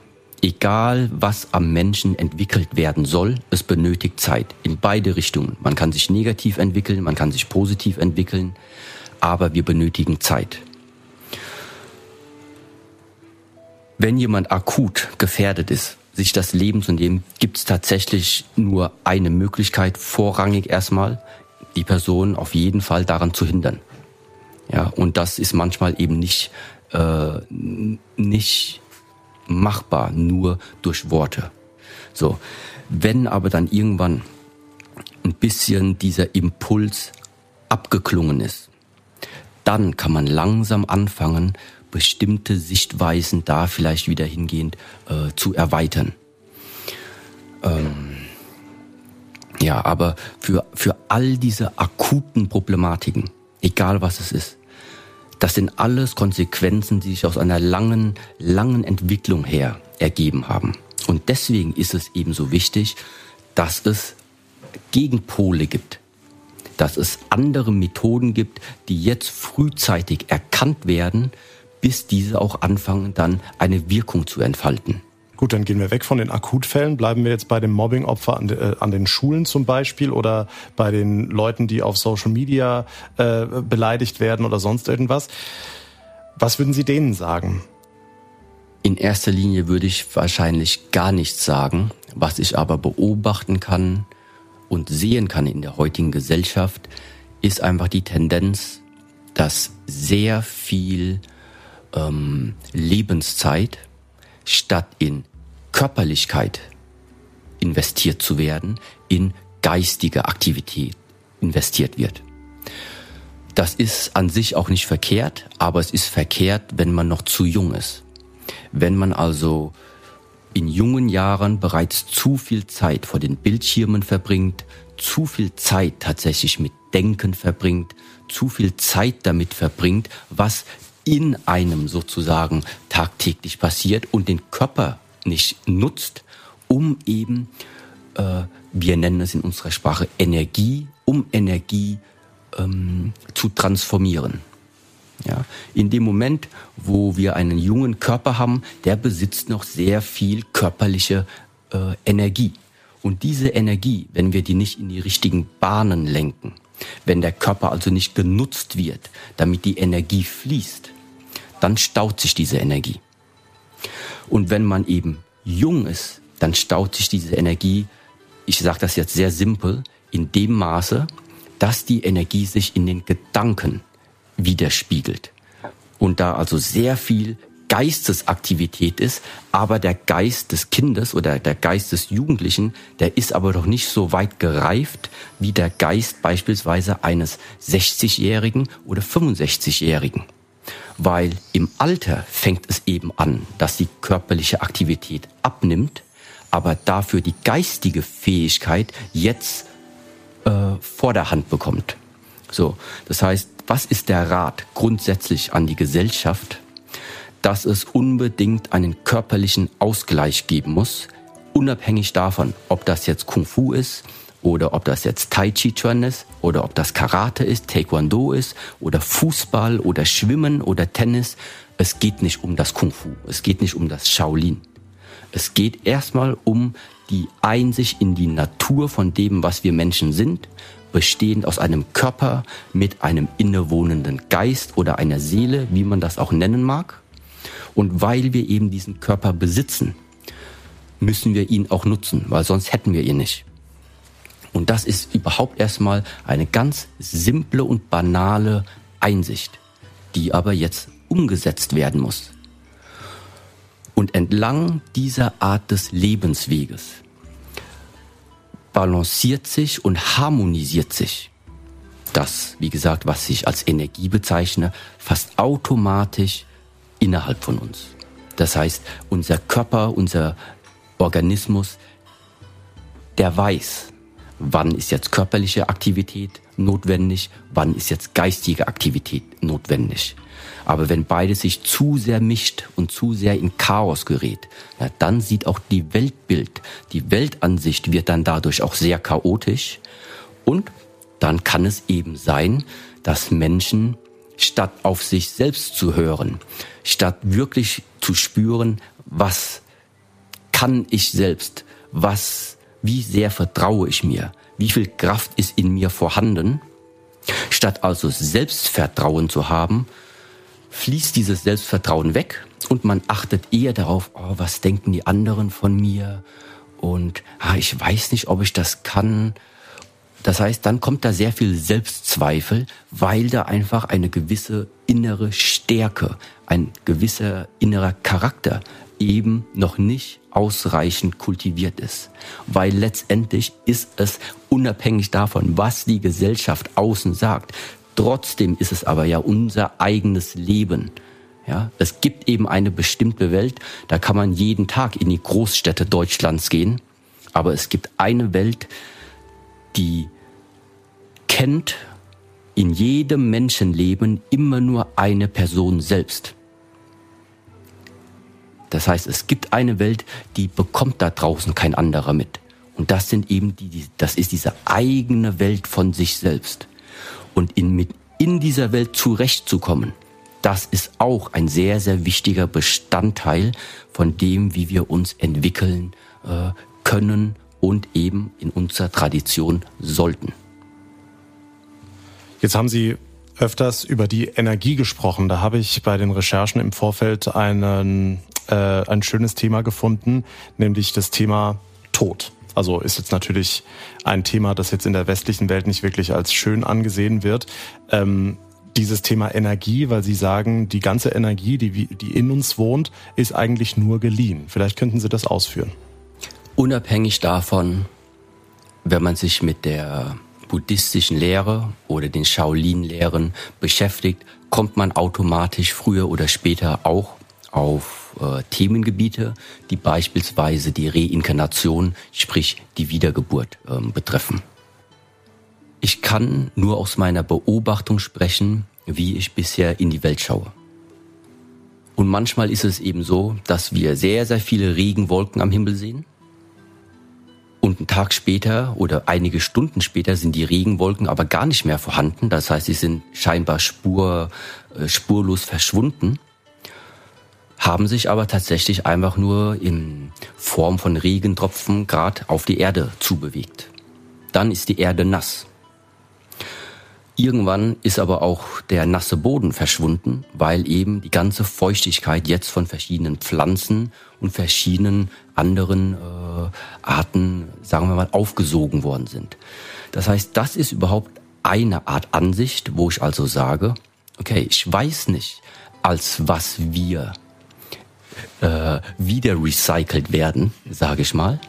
egal was am Menschen entwickelt werden soll, es benötigt Zeit in beide Richtungen. Man kann sich negativ entwickeln, man kann sich positiv entwickeln, aber wir benötigen Zeit. Wenn jemand akut gefährdet ist, sich das Leben zu nehmen, gibt es tatsächlich nur eine Möglichkeit, vorrangig erstmal die Person auf jeden Fall daran zu hindern. Ja, und das ist manchmal eben nicht, äh, nicht machbar nur durch Worte. So, wenn aber dann irgendwann ein bisschen dieser Impuls abgeklungen ist, dann kann man langsam anfangen, bestimmte Sichtweisen da vielleicht wieder hingehend äh, zu erweitern. Ähm, ja, aber für, für all diese akuten Problematiken, egal was es ist, das sind alles Konsequenzen, die sich aus einer langen, langen Entwicklung her ergeben haben. Und deswegen ist es ebenso wichtig, dass es Gegenpole gibt, dass es andere Methoden gibt, die jetzt frühzeitig erkannt werden, bis diese auch anfangen dann eine Wirkung zu entfalten. Gut, dann gehen wir weg von den Akutfällen. Bleiben wir jetzt bei dem Mobbingopfer an, äh, an den Schulen zum Beispiel oder bei den Leuten, die auf Social Media äh, beleidigt werden oder sonst irgendwas. Was würden Sie denen sagen? In erster Linie würde ich wahrscheinlich gar nichts sagen. Was ich aber beobachten kann und sehen kann in der heutigen Gesellschaft, ist einfach die Tendenz, dass sehr viel ähm, Lebenszeit statt in Körperlichkeit investiert zu werden, in geistige Aktivität investiert wird. Das ist an sich auch nicht verkehrt, aber es ist verkehrt, wenn man noch zu jung ist. Wenn man also in jungen Jahren bereits zu viel Zeit vor den Bildschirmen verbringt, zu viel Zeit tatsächlich mit Denken verbringt, zu viel Zeit damit verbringt, was in einem sozusagen tagtäglich passiert und den Körper nicht nutzt, um eben, äh, wir nennen es in unserer Sprache Energie, um Energie ähm, zu transformieren. Ja, in dem Moment, wo wir einen jungen Körper haben, der besitzt noch sehr viel körperliche äh, Energie. Und diese Energie, wenn wir die nicht in die richtigen Bahnen lenken, wenn der Körper also nicht genutzt wird, damit die Energie fließt, dann staut sich diese Energie. Und wenn man eben jung ist, dann staut sich diese Energie, ich sage das jetzt sehr simpel, in dem Maße, dass die Energie sich in den Gedanken widerspiegelt. Und da also sehr viel Geistesaktivität ist, aber der Geist des Kindes oder der Geist des Jugendlichen, der ist aber doch nicht so weit gereift wie der Geist beispielsweise eines 60-Jährigen oder 65-Jährigen. Weil im Alter fängt es eben an, dass die körperliche Aktivität abnimmt, aber dafür die geistige Fähigkeit jetzt äh, Vorderhand bekommt. So, das heißt, was ist der Rat grundsätzlich an die Gesellschaft? Dass es unbedingt einen körperlichen Ausgleich geben muss, unabhängig davon, ob das jetzt Kung Fu ist oder ob das jetzt Tai Chi Chuan ist oder ob das Karate ist, Taekwondo ist oder Fußball oder Schwimmen oder Tennis. Es geht nicht um das Kung Fu, es geht nicht um das Shaolin. Es geht erstmal um die Einsicht in die Natur von dem, was wir Menschen sind, bestehend aus einem Körper mit einem innewohnenden Geist oder einer Seele, wie man das auch nennen mag. Und weil wir eben diesen Körper besitzen, müssen wir ihn auch nutzen, weil sonst hätten wir ihn nicht. Und das ist überhaupt erstmal eine ganz simple und banale Einsicht, die aber jetzt umgesetzt werden muss. Und entlang dieser Art des Lebensweges balanciert sich und harmonisiert sich das, wie gesagt, was ich als Energie bezeichne, fast automatisch innerhalb von uns. Das heißt, unser Körper, unser Organismus, der weiß, wann ist jetzt körperliche Aktivität notwendig, wann ist jetzt geistige Aktivität notwendig. Aber wenn beides sich zu sehr mischt und zu sehr in Chaos gerät, ja, dann sieht auch die Weltbild, die Weltansicht wird dann dadurch auch sehr chaotisch. Und dann kann es eben sein, dass Menschen statt auf sich selbst zu hören, statt wirklich zu spüren, was kann ich selbst, was, wie sehr vertraue ich mir, wie viel Kraft ist in mir vorhanden, statt also Selbstvertrauen zu haben, fließt dieses Selbstvertrauen weg und man achtet eher darauf, oh, was denken die anderen von mir? Und ah, ich weiß nicht, ob ich das kann. Das heißt, dann kommt da sehr viel Selbstzweifel, weil da einfach eine gewisse innere Stärke, ein gewisser innerer Charakter eben noch nicht ausreichend kultiviert ist. Weil letztendlich ist es unabhängig davon, was die Gesellschaft außen sagt, Trotzdem ist es aber ja unser eigenes Leben. Ja, es gibt eben eine bestimmte Welt, da kann man jeden Tag in die Großstädte Deutschlands gehen, aber es gibt eine Welt, die kennt in jedem Menschenleben immer nur eine Person selbst. Das heißt, es gibt eine Welt, die bekommt da draußen kein anderer mit. Und das sind eben die, das ist diese eigene Welt von sich selbst und in, mit in dieser Welt zurechtzukommen, das ist auch ein sehr, sehr wichtiger Bestandteil von dem, wie wir uns entwickeln äh, können und eben in unserer Tradition sollten. Jetzt haben Sie öfters über die Energie gesprochen. Da habe ich bei den Recherchen im Vorfeld einen, äh, ein schönes Thema gefunden, nämlich das Thema Tod. Also ist jetzt natürlich ein Thema, das jetzt in der westlichen Welt nicht wirklich als schön angesehen wird. Ähm, dieses Thema Energie, weil Sie sagen, die ganze Energie, die, die in uns wohnt, ist eigentlich nur geliehen. Vielleicht könnten Sie das ausführen. Unabhängig davon, wenn man sich mit der buddhistischen Lehre oder den Shaolin-Lehren beschäftigt, kommt man automatisch früher oder später auch auf äh, Themengebiete, die beispielsweise die Reinkarnation, sprich die Wiedergeburt äh, betreffen. Ich kann nur aus meiner Beobachtung sprechen, wie ich bisher in die Welt schaue. Und manchmal ist es eben so, dass wir sehr, sehr viele Regenwolken am Himmel sehen. Und einen Tag später oder einige Stunden später sind die Regenwolken aber gar nicht mehr vorhanden. Das heißt, sie sind scheinbar spur, äh, spurlos verschwunden haben sich aber tatsächlich einfach nur in Form von Regentropfen gerade auf die Erde zubewegt. Dann ist die Erde nass. Irgendwann ist aber auch der nasse Boden verschwunden, weil eben die ganze Feuchtigkeit jetzt von verschiedenen Pflanzen und verschiedenen anderen äh, Arten, sagen wir mal, aufgesogen worden sind. Das heißt, das ist überhaupt eine Art Ansicht, wo ich also sage, okay, ich weiß nicht, als was wir äh, wieder recycelt werden, sage ich mal,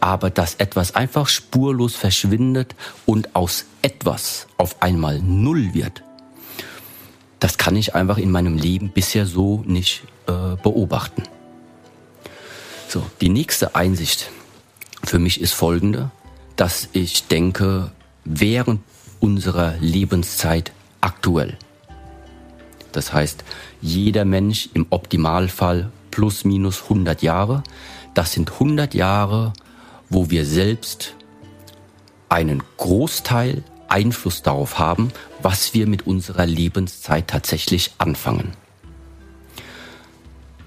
aber dass etwas einfach spurlos verschwindet und aus etwas auf einmal null wird, das kann ich einfach in meinem Leben bisher so nicht äh, beobachten. So, die nächste Einsicht für mich ist folgende, dass ich denke, während unserer Lebenszeit aktuell, das heißt, jeder Mensch im Optimalfall plus minus 100 Jahre, das sind 100 Jahre, wo wir selbst einen Großteil Einfluss darauf haben, was wir mit unserer Lebenszeit tatsächlich anfangen.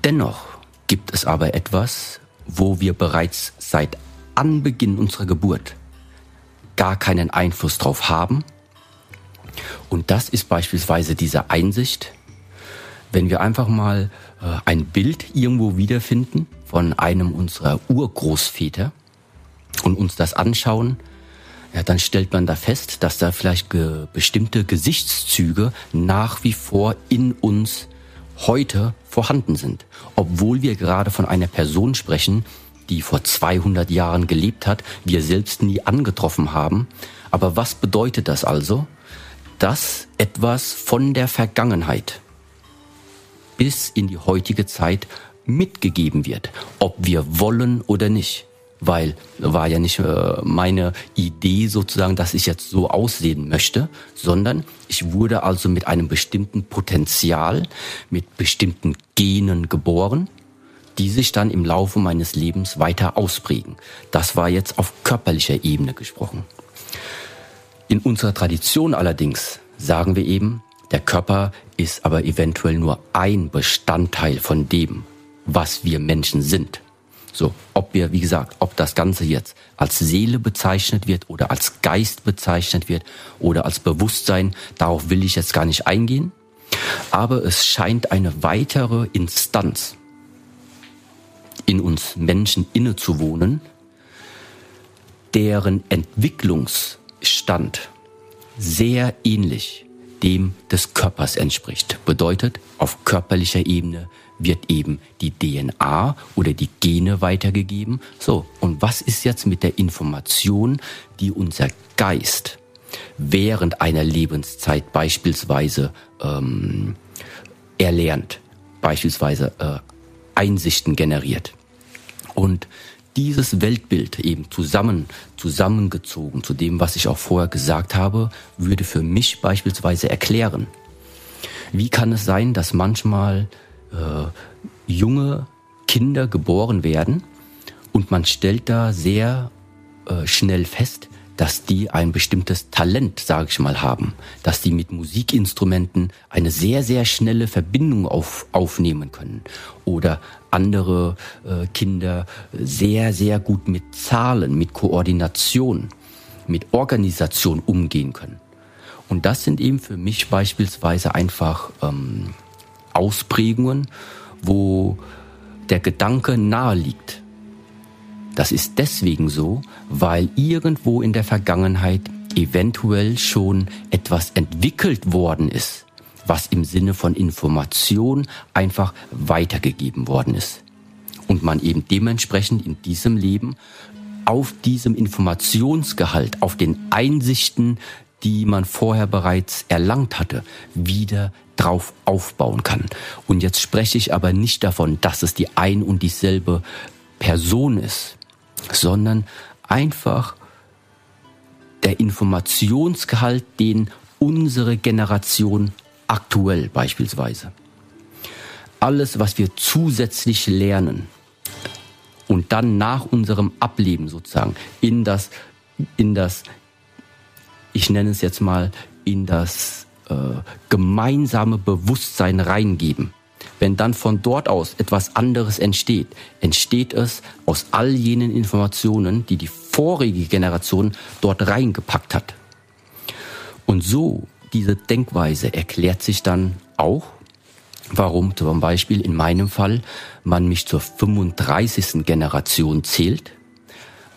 Dennoch gibt es aber etwas, wo wir bereits seit Anbeginn unserer Geburt gar keinen Einfluss drauf haben. Und das ist beispielsweise diese Einsicht, wenn wir einfach mal ein Bild irgendwo wiederfinden von einem unserer Urgroßväter, und uns das anschauen, ja, dann stellt man da fest, dass da vielleicht ge bestimmte Gesichtszüge nach wie vor in uns heute vorhanden sind. Obwohl wir gerade von einer Person sprechen, die vor 200 Jahren gelebt hat, wir selbst nie angetroffen haben. Aber was bedeutet das also? Dass etwas von der Vergangenheit bis in die heutige Zeit mitgegeben wird, ob wir wollen oder nicht weil war ja nicht äh, meine Idee sozusagen, dass ich jetzt so aussehen möchte, sondern ich wurde also mit einem bestimmten Potenzial, mit bestimmten Genen geboren, die sich dann im Laufe meines Lebens weiter ausprägen. Das war jetzt auf körperlicher Ebene gesprochen. In unserer Tradition allerdings sagen wir eben, der Körper ist aber eventuell nur ein Bestandteil von dem, was wir Menschen sind. So, ob wir, wie gesagt, ob das Ganze jetzt als Seele bezeichnet wird oder als Geist bezeichnet wird oder als Bewusstsein, darauf will ich jetzt gar nicht eingehen. Aber es scheint eine weitere Instanz in uns Menschen innezuwohnen, deren Entwicklungsstand sehr ähnlich dem des Körpers entspricht. Bedeutet, auf körperlicher Ebene wird eben die DNA oder die Gene weitergegeben. So, und was ist jetzt mit der Information, die unser Geist während einer Lebenszeit beispielsweise ähm, erlernt, beispielsweise äh, Einsichten generiert? Und dieses Weltbild eben zusammen, zusammengezogen zu dem, was ich auch vorher gesagt habe, würde für mich beispielsweise erklären, wie kann es sein, dass manchmal äh, junge Kinder geboren werden und man stellt da sehr äh, schnell fest, dass die ein bestimmtes Talent, sage ich mal, haben, dass die mit Musikinstrumenten eine sehr, sehr schnelle Verbindung auf, aufnehmen können oder andere äh, Kinder sehr, sehr gut mit Zahlen, mit Koordination, mit Organisation umgehen können. Und das sind eben für mich beispielsweise einfach ähm, Ausprägungen, wo der Gedanke nahe liegt. Das ist deswegen so, weil irgendwo in der Vergangenheit eventuell schon etwas entwickelt worden ist, was im Sinne von Information einfach weitergegeben worden ist. Und man eben dementsprechend in diesem Leben auf diesem Informationsgehalt, auf den Einsichten, die man vorher bereits erlangt hatte, wieder drauf aufbauen kann. Und jetzt spreche ich aber nicht davon, dass es die ein und dieselbe Person ist, sondern einfach der Informationsgehalt, den unsere Generation aktuell beispielsweise, alles, was wir zusätzlich lernen und dann nach unserem Ableben sozusagen in das, in das, ich nenne es jetzt mal, in das äh, gemeinsame Bewusstsein reingeben. Wenn dann von dort aus etwas anderes entsteht, entsteht es aus all jenen Informationen, die die vorige Generation dort reingepackt hat. Und so, diese Denkweise erklärt sich dann auch, warum zum Beispiel in meinem Fall man mich zur 35. Generation zählt,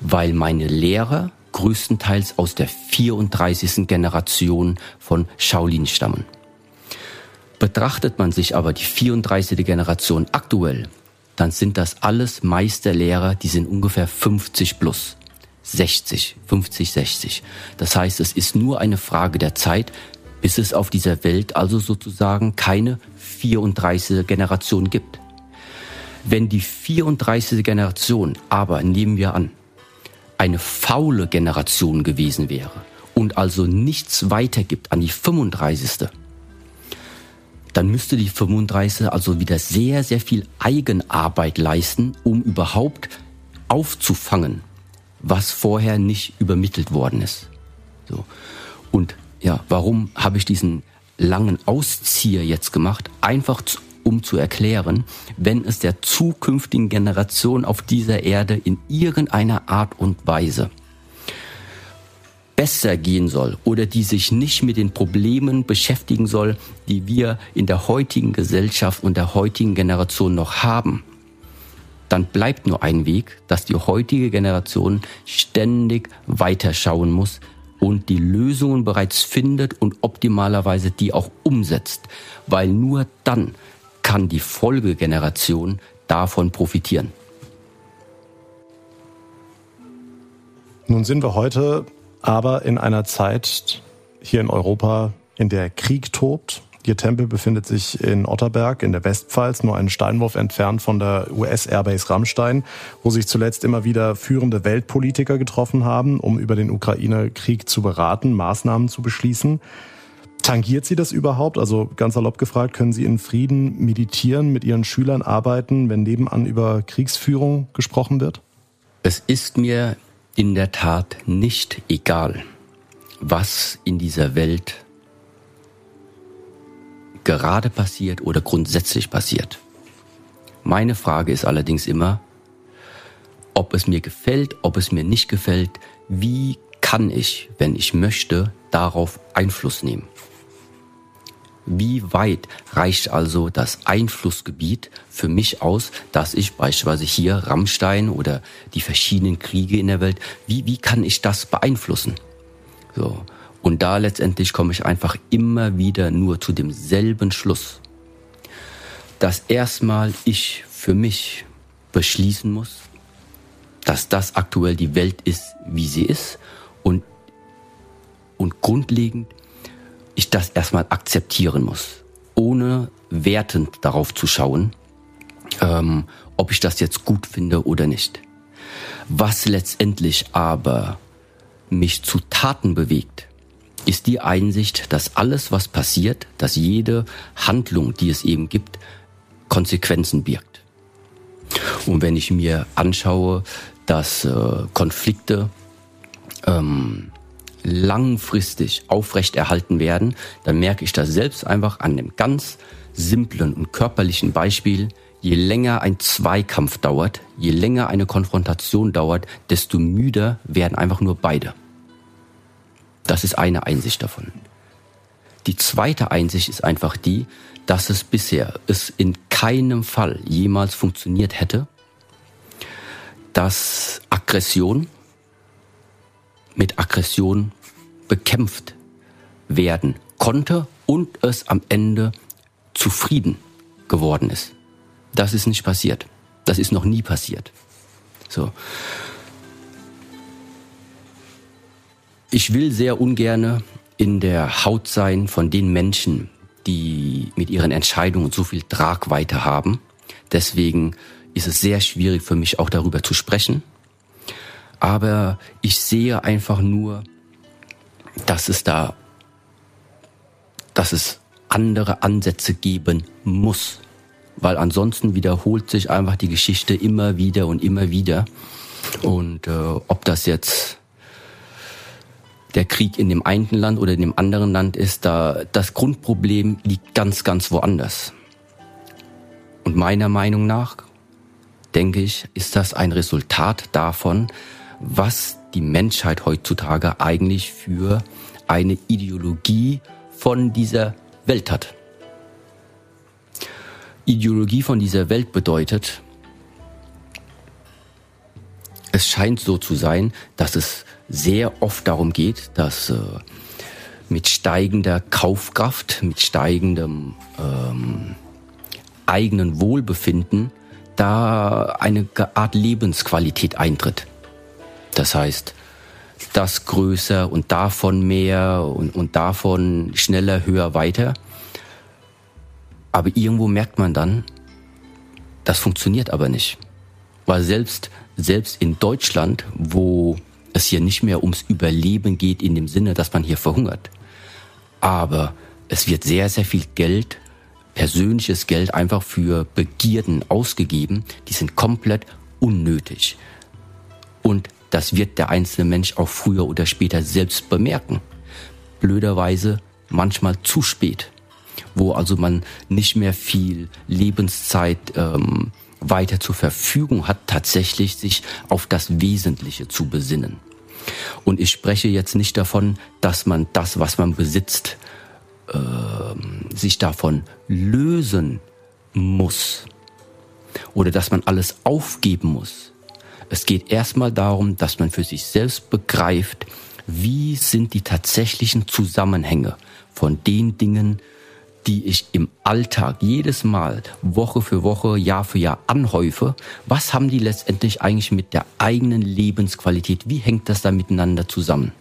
weil meine Lehrer größtenteils aus der 34. Generation von Shaolin stammen. Betrachtet man sich aber die 34. Generation aktuell, dann sind das alles Meisterlehrer, die sind ungefähr 50 plus. 60, 50, 60. Das heißt, es ist nur eine Frage der Zeit, bis es auf dieser Welt also sozusagen keine 34. Generation gibt. Wenn die 34. Generation aber, nehmen wir an, eine faule Generation gewesen wäre und also nichts weitergibt an die 35 dann müsste die 35 also wieder sehr, sehr viel Eigenarbeit leisten, um überhaupt aufzufangen, was vorher nicht übermittelt worden ist. So. Und ja, warum habe ich diesen langen Auszieher jetzt gemacht? Einfach um zu erklären, wenn es der zukünftigen Generation auf dieser Erde in irgendeiner Art und Weise besser gehen soll oder die sich nicht mit den Problemen beschäftigen soll, die wir in der heutigen Gesellschaft und der heutigen Generation noch haben, dann bleibt nur ein Weg, dass die heutige Generation ständig weiterschauen muss und die Lösungen bereits findet und optimalerweise die auch umsetzt, weil nur dann kann die Folgegeneration davon profitieren. Nun sind wir heute aber in einer Zeit hier in Europa, in der Krieg tobt. Ihr Tempel befindet sich in Otterberg in der Westpfalz, nur einen Steinwurf entfernt von der US-Airbase Rammstein, wo sich zuletzt immer wieder führende Weltpolitiker getroffen haben, um über den Ukraine-Krieg zu beraten, Maßnahmen zu beschließen. Tangiert Sie das überhaupt? Also ganz salopp gefragt, können Sie in Frieden meditieren, mit Ihren Schülern arbeiten, wenn nebenan über Kriegsführung gesprochen wird? Es ist mir in der Tat nicht egal, was in dieser Welt gerade passiert oder grundsätzlich passiert. Meine Frage ist allerdings immer, ob es mir gefällt, ob es mir nicht gefällt, wie kann ich, wenn ich möchte, darauf Einfluss nehmen. Wie weit reicht also das Einflussgebiet für mich aus, dass ich beispielsweise hier Rammstein oder die verschiedenen Kriege in der Welt, wie, wie kann ich das beeinflussen? So. Und da letztendlich komme ich einfach immer wieder nur zu demselben Schluss, dass erstmal ich für mich beschließen muss, dass das aktuell die Welt ist, wie sie ist und, und grundlegend ich das erstmal akzeptieren muss, ohne wertend darauf zu schauen, ähm, ob ich das jetzt gut finde oder nicht. Was letztendlich aber mich zu Taten bewegt, ist die Einsicht, dass alles, was passiert, dass jede Handlung, die es eben gibt, Konsequenzen birgt. Und wenn ich mir anschaue, dass äh, Konflikte ähm, langfristig aufrechterhalten werden, dann merke ich das selbst einfach an dem ganz simplen und körperlichen Beispiel. Je länger ein Zweikampf dauert, je länger eine Konfrontation dauert, desto müder werden einfach nur beide. Das ist eine Einsicht davon. Die zweite Einsicht ist einfach die, dass es bisher es in keinem Fall jemals funktioniert hätte, dass Aggression mit Aggression bekämpft werden konnte und es am Ende zufrieden geworden ist. Das ist nicht passiert. Das ist noch nie passiert. So. Ich will sehr ungerne in der Haut sein von den Menschen, die mit ihren Entscheidungen so viel Tragweite haben. Deswegen ist es sehr schwierig für mich auch darüber zu sprechen. Aber ich sehe einfach nur, dass es da, dass es andere Ansätze geben muss. Weil ansonsten wiederholt sich einfach die Geschichte immer wieder und immer wieder. Und äh, ob das jetzt der Krieg in dem einen Land oder in dem anderen Land ist, da das Grundproblem liegt ganz, ganz woanders. Und meiner Meinung nach, denke ich, ist das ein Resultat davon, was die Menschheit heutzutage eigentlich für eine Ideologie von dieser Welt hat. Ideologie von dieser Welt bedeutet, es scheint so zu sein, dass es sehr oft darum geht, dass äh, mit steigender Kaufkraft, mit steigendem ähm, eigenen Wohlbefinden da eine Art Lebensqualität eintritt. Das heißt, das größer und davon mehr und, und davon schneller, höher, weiter. Aber irgendwo merkt man dann, das funktioniert aber nicht. Weil selbst, selbst in Deutschland, wo es hier nicht mehr ums Überleben geht in dem Sinne, dass man hier verhungert. Aber es wird sehr, sehr viel Geld, persönliches Geld einfach für Begierden ausgegeben, die sind komplett unnötig. Und das wird der einzelne Mensch auch früher oder später selbst bemerken. Blöderweise manchmal zu spät, wo also man nicht mehr viel Lebenszeit ähm, weiter zur Verfügung hat, tatsächlich sich auf das Wesentliche zu besinnen. Und ich spreche jetzt nicht davon, dass man das, was man besitzt, äh, sich davon lösen muss oder dass man alles aufgeben muss. Es geht erstmal darum, dass man für sich selbst begreift, wie sind die tatsächlichen Zusammenhänge von den Dingen, die ich im Alltag jedes Mal Woche für Woche, Jahr für Jahr anhäufe, was haben die letztendlich eigentlich mit der eigenen Lebensqualität, wie hängt das da miteinander zusammen?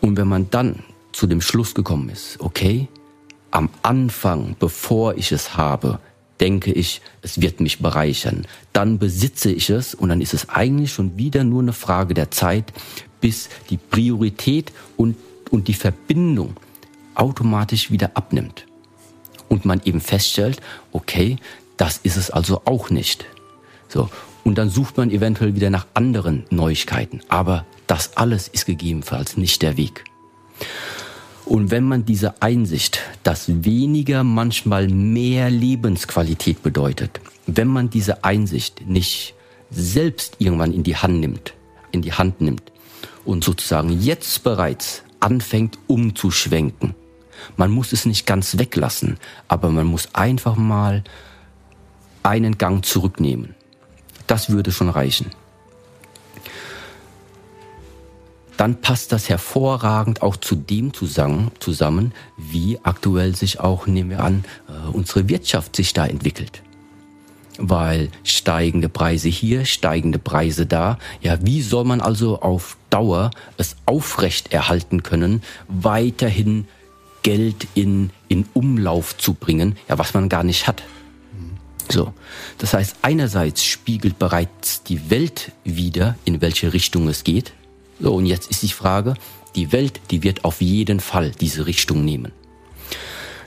Und wenn man dann zu dem Schluss gekommen ist, okay, am Anfang, bevor ich es habe, denke ich, es wird mich bereichern. Dann besitze ich es und dann ist es eigentlich schon wieder nur eine Frage der Zeit, bis die Priorität und, und die Verbindung automatisch wieder abnimmt. Und man eben feststellt, okay, das ist es also auch nicht. So. Und dann sucht man eventuell wieder nach anderen Neuigkeiten. Aber das alles ist gegebenenfalls nicht der Weg. Und wenn man diese Einsicht, dass weniger manchmal mehr Lebensqualität bedeutet, wenn man diese Einsicht nicht selbst irgendwann in die Hand nimmt, in die Hand nimmt und sozusagen jetzt bereits anfängt umzuschwenken. Man muss es nicht ganz weglassen, aber man muss einfach mal einen Gang zurücknehmen. Das würde schon reichen. Dann passt das hervorragend auch zu dem zusammen, wie aktuell sich auch, nehmen wir an, äh, unsere Wirtschaft sich da entwickelt. Weil steigende Preise hier, steigende Preise da, ja, wie soll man also auf Dauer es aufrecht erhalten können, weiterhin Geld in, in Umlauf zu bringen, ja, was man gar nicht hat. So. Das heißt, einerseits spiegelt bereits die Welt wieder, in welche Richtung es geht. So, und jetzt ist die Frage, die Welt, die wird auf jeden Fall diese Richtung nehmen.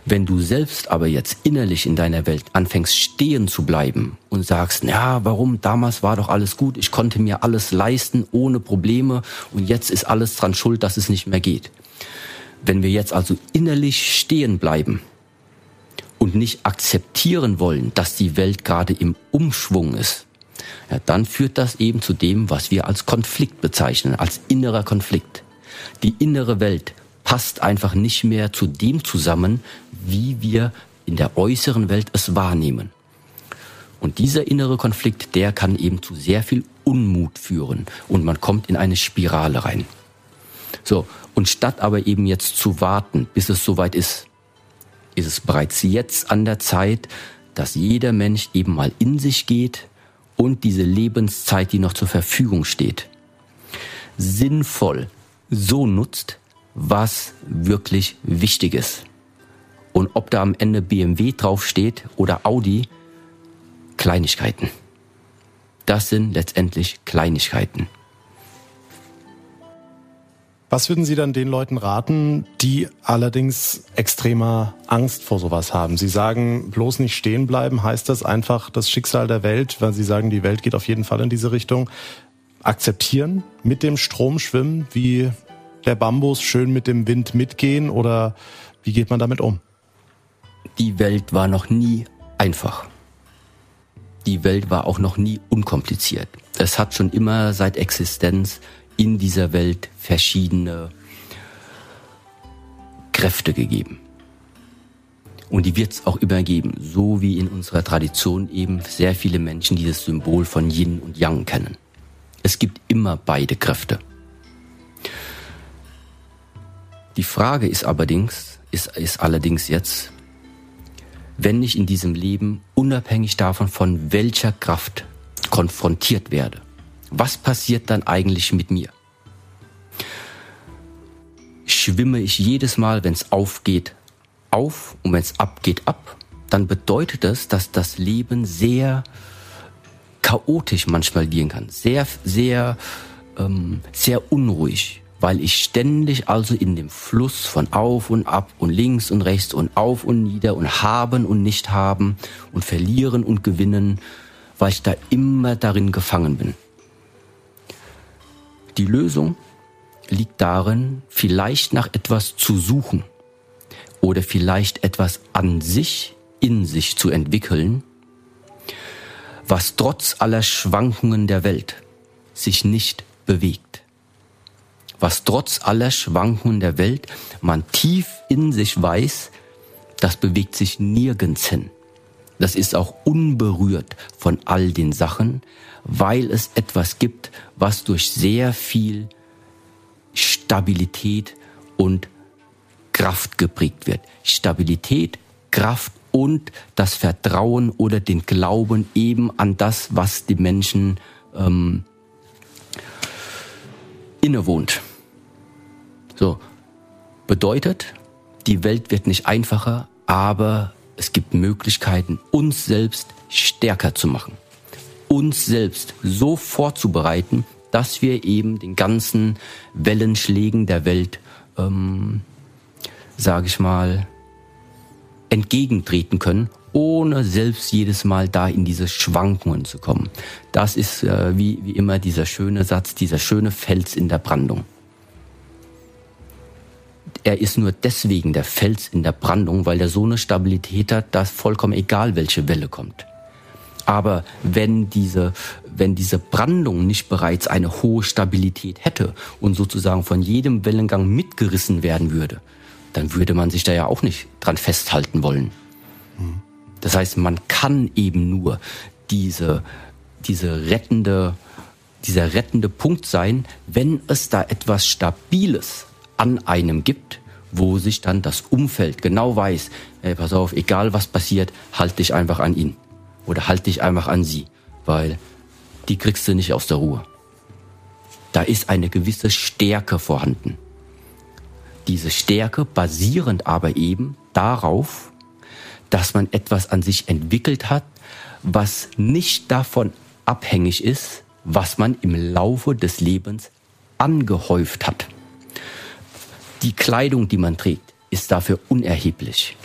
Wenn du selbst aber jetzt innerlich in deiner Welt anfängst stehen zu bleiben und sagst, ja, warum damals war doch alles gut, ich konnte mir alles leisten ohne Probleme und jetzt ist alles dran schuld, dass es nicht mehr geht. Wenn wir jetzt also innerlich stehen bleiben und nicht akzeptieren wollen, dass die Welt gerade im Umschwung ist, ja, dann führt das eben zu dem, was wir als Konflikt bezeichnen, als innerer Konflikt. Die innere Welt passt einfach nicht mehr zu dem zusammen, wie wir in der äußeren Welt es wahrnehmen. Und dieser innere Konflikt, der kann eben zu sehr viel Unmut führen und man kommt in eine Spirale rein. So, und statt aber eben jetzt zu warten, bis es soweit ist, ist es bereits jetzt an der Zeit, dass jeder Mensch eben mal in sich geht, und diese Lebenszeit, die noch zur Verfügung steht, sinnvoll so nutzt, was wirklich wichtig ist. Und ob da am Ende BMW draufsteht oder Audi, Kleinigkeiten. Das sind letztendlich Kleinigkeiten. Was würden Sie dann den Leuten raten, die allerdings extremer Angst vor sowas haben? Sie sagen, bloß nicht stehen bleiben, heißt das einfach das Schicksal der Welt, weil Sie sagen, die Welt geht auf jeden Fall in diese Richtung. Akzeptieren, mit dem Strom schwimmen, wie der Bambus schön mit dem Wind mitgehen oder wie geht man damit um? Die Welt war noch nie einfach. Die Welt war auch noch nie unkompliziert. Es hat schon immer seit Existenz in dieser Welt verschiedene Kräfte gegeben. Und die wird es auch immer geben, so wie in unserer Tradition eben sehr viele Menschen dieses Symbol von Yin und Yang kennen. Es gibt immer beide Kräfte. Die Frage ist allerdings, ist, ist allerdings jetzt, wenn ich in diesem Leben unabhängig davon, von welcher Kraft konfrontiert werde, was passiert dann eigentlich mit mir? Schwimme ich jedes Mal, wenn es aufgeht, auf und wenn es abgeht, ab, dann bedeutet das, dass das Leben sehr chaotisch manchmal gehen kann, sehr, sehr, ähm, sehr unruhig, weil ich ständig also in dem Fluss von auf und ab und links und rechts und auf und nieder und haben und nicht haben und verlieren und gewinnen, weil ich da immer darin gefangen bin. Die Lösung liegt darin, vielleicht nach etwas zu suchen oder vielleicht etwas an sich, in sich zu entwickeln, was trotz aller Schwankungen der Welt sich nicht bewegt. Was trotz aller Schwankungen der Welt man tief in sich weiß, das bewegt sich nirgends hin. Das ist auch unberührt von all den Sachen, weil es etwas gibt, was durch sehr viel Stabilität und Kraft geprägt wird. Stabilität, Kraft und das Vertrauen oder den Glauben eben an das, was die Menschen ähm, innewohnt. So bedeutet, die Welt wird nicht einfacher, aber es gibt Möglichkeiten, uns selbst stärker zu machen, uns selbst so vorzubereiten, dass wir eben den ganzen Wellenschlägen der Welt, ähm, sage ich mal, entgegentreten können, ohne selbst jedes Mal da in diese Schwankungen zu kommen. Das ist äh, wie, wie immer dieser schöne Satz, dieser schöne Fels in der Brandung. Er ist nur deswegen der Fels in der Brandung, weil er so eine Stabilität hat, dass vollkommen egal, welche Welle kommt. Aber wenn diese, wenn diese Brandung nicht bereits eine hohe Stabilität hätte und sozusagen von jedem Wellengang mitgerissen werden würde, dann würde man sich da ja auch nicht dran festhalten wollen. Das heißt, man kann eben nur diese, diese rettende, dieser rettende Punkt sein, wenn es da etwas Stabiles an einem gibt, wo sich dann das Umfeld genau weiß, hey, pass auf, egal was passiert, halt dich einfach an ihn oder halt dich einfach an sie, weil die kriegst du nicht aus der Ruhe. Da ist eine gewisse Stärke vorhanden. Diese Stärke basierend aber eben darauf, dass man etwas an sich entwickelt hat, was nicht davon abhängig ist, was man im Laufe des Lebens angehäuft hat. Die Kleidung, die man trägt, ist dafür unerheblich.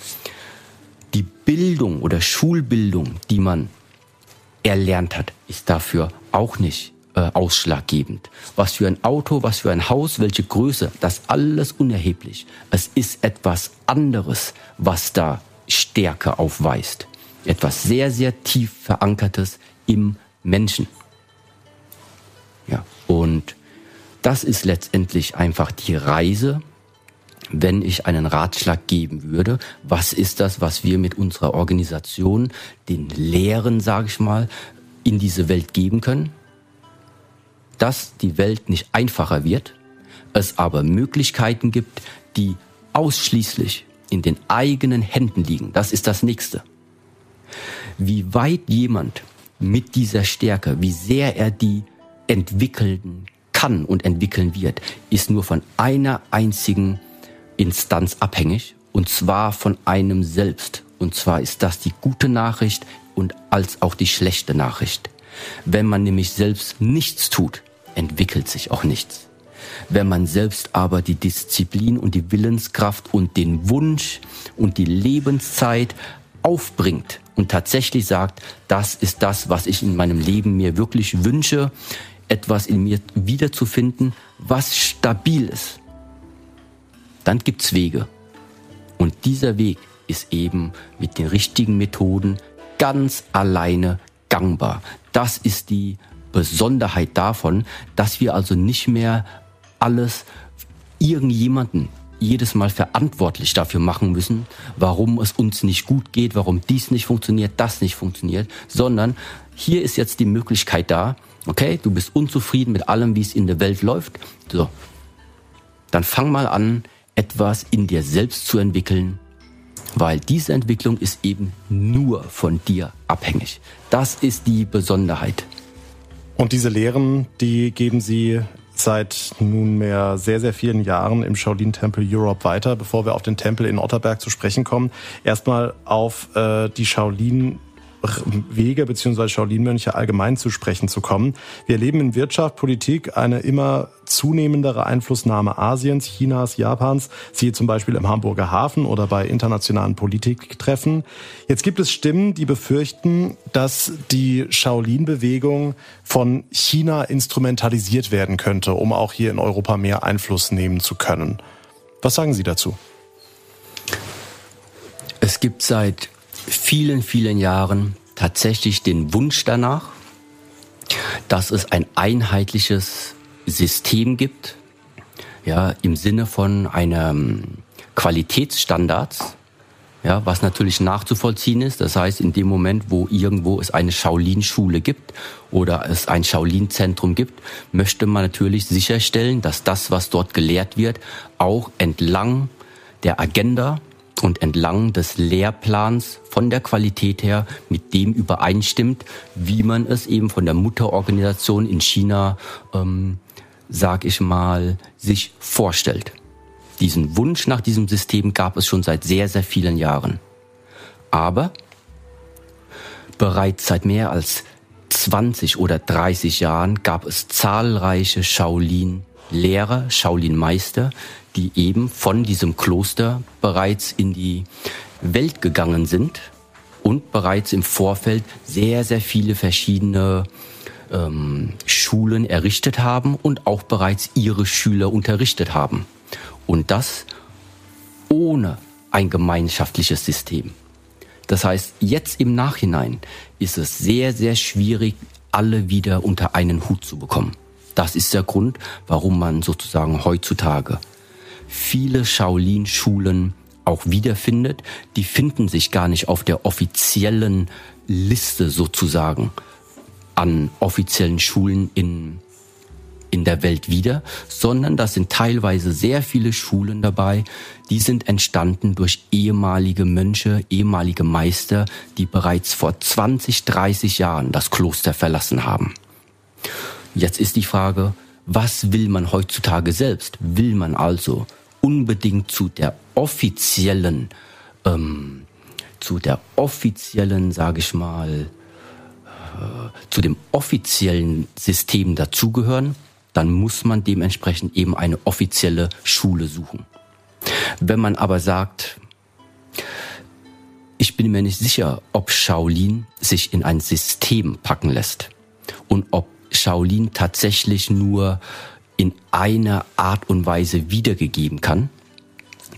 Die Bildung oder Schulbildung, die man erlernt hat, ist dafür auch nicht äh, ausschlaggebend. Was für ein Auto, was für ein Haus, welche Größe, das alles unerheblich. Es ist etwas anderes, was da Stärke aufweist. Etwas sehr, sehr tief verankertes im Menschen. Ja, und das ist letztendlich einfach die Reise, wenn ich einen Ratschlag geben würde, was ist das, was wir mit unserer Organisation, den Lehren, sage ich mal, in diese Welt geben können? dass die Welt nicht einfacher wird, es aber Möglichkeiten gibt, die ausschließlich in den eigenen Händen liegen. Das ist das nächste. Wie weit jemand mit dieser Stärke, wie sehr er die entwickeln kann und entwickeln wird, ist nur von einer einzigen Instanz abhängig, und zwar von einem selbst. Und zwar ist das die gute Nachricht und als auch die schlechte Nachricht. Wenn man nämlich selbst nichts tut, entwickelt sich auch nichts. Wenn man selbst aber die Disziplin und die Willenskraft und den Wunsch und die Lebenszeit aufbringt und tatsächlich sagt, das ist das, was ich in meinem Leben mir wirklich wünsche, etwas in mir wiederzufinden, was stabil ist, dann gibt's Wege. Und dieser Weg ist eben mit den richtigen Methoden ganz alleine gangbar. Das ist die Besonderheit davon, dass wir also nicht mehr alles irgendjemanden jedes Mal verantwortlich dafür machen müssen, warum es uns nicht gut geht, warum dies nicht funktioniert, das nicht funktioniert, sondern hier ist jetzt die Möglichkeit da, okay, du bist unzufrieden mit allem, wie es in der Welt läuft, so, dann fang mal an, etwas in dir selbst zu entwickeln, weil diese Entwicklung ist eben nur von dir abhängig. Das ist die Besonderheit. Und diese Lehren, die geben Sie seit nunmehr sehr, sehr vielen Jahren im Shaolin Temple Europe weiter. Bevor wir auf den Tempel in Otterberg zu sprechen kommen, erstmal auf äh, die Shaolin Wege bzw. Shaolin-Mönche allgemein zu sprechen zu kommen. Wir erleben in Wirtschaft, Politik eine immer zunehmendere Einflussnahme Asiens, Chinas, Japans, siehe zum Beispiel im Hamburger Hafen oder bei internationalen Politiktreffen. Jetzt gibt es Stimmen, die befürchten, dass die Shaolin-Bewegung von China instrumentalisiert werden könnte, um auch hier in Europa mehr Einfluss nehmen zu können. Was sagen Sie dazu? Es gibt seit vielen, vielen Jahren tatsächlich den Wunsch danach, dass es ein einheitliches System gibt, ja, im Sinne von einem Qualitätsstandards, ja, was natürlich nachzuvollziehen ist. Das heißt, in dem Moment, wo irgendwo es eine Shaolin-Schule gibt oder es ein Shaolin-Zentrum gibt, möchte man natürlich sicherstellen, dass das, was dort gelehrt wird, auch entlang der Agenda und entlang des Lehrplans von der Qualität her mit dem übereinstimmt, wie man es eben von der Mutterorganisation in China, ähm, sag ich mal, sich vorstellt. Diesen Wunsch nach diesem System gab es schon seit sehr, sehr vielen Jahren. Aber bereits seit mehr als 20 oder 30 Jahren gab es zahlreiche Shaolin-Lehrer, Shaolin-Meister, die eben von diesem Kloster bereits in die Welt gegangen sind und bereits im Vorfeld sehr, sehr viele verschiedene ähm, Schulen errichtet haben und auch bereits ihre Schüler unterrichtet haben. Und das ohne ein gemeinschaftliches System. Das heißt, jetzt im Nachhinein ist es sehr, sehr schwierig, alle wieder unter einen Hut zu bekommen. Das ist der Grund, warum man sozusagen heutzutage viele Shaolin-Schulen auch wiederfindet. Die finden sich gar nicht auf der offiziellen Liste sozusagen an offiziellen Schulen in, in der Welt wieder, sondern das sind teilweise sehr viele Schulen dabei, die sind entstanden durch ehemalige Mönche, ehemalige Meister, die bereits vor 20, 30 Jahren das Kloster verlassen haben. Jetzt ist die Frage, was will man heutzutage selbst? Will man also unbedingt zu der offiziellen, ähm, zu der offiziellen, sage ich mal, äh, zu dem offiziellen System dazugehören, dann muss man dementsprechend eben eine offizielle Schule suchen. Wenn man aber sagt, ich bin mir nicht sicher, ob Shaolin sich in ein System packen lässt und ob Shaolin tatsächlich nur in einer Art und Weise wiedergegeben kann,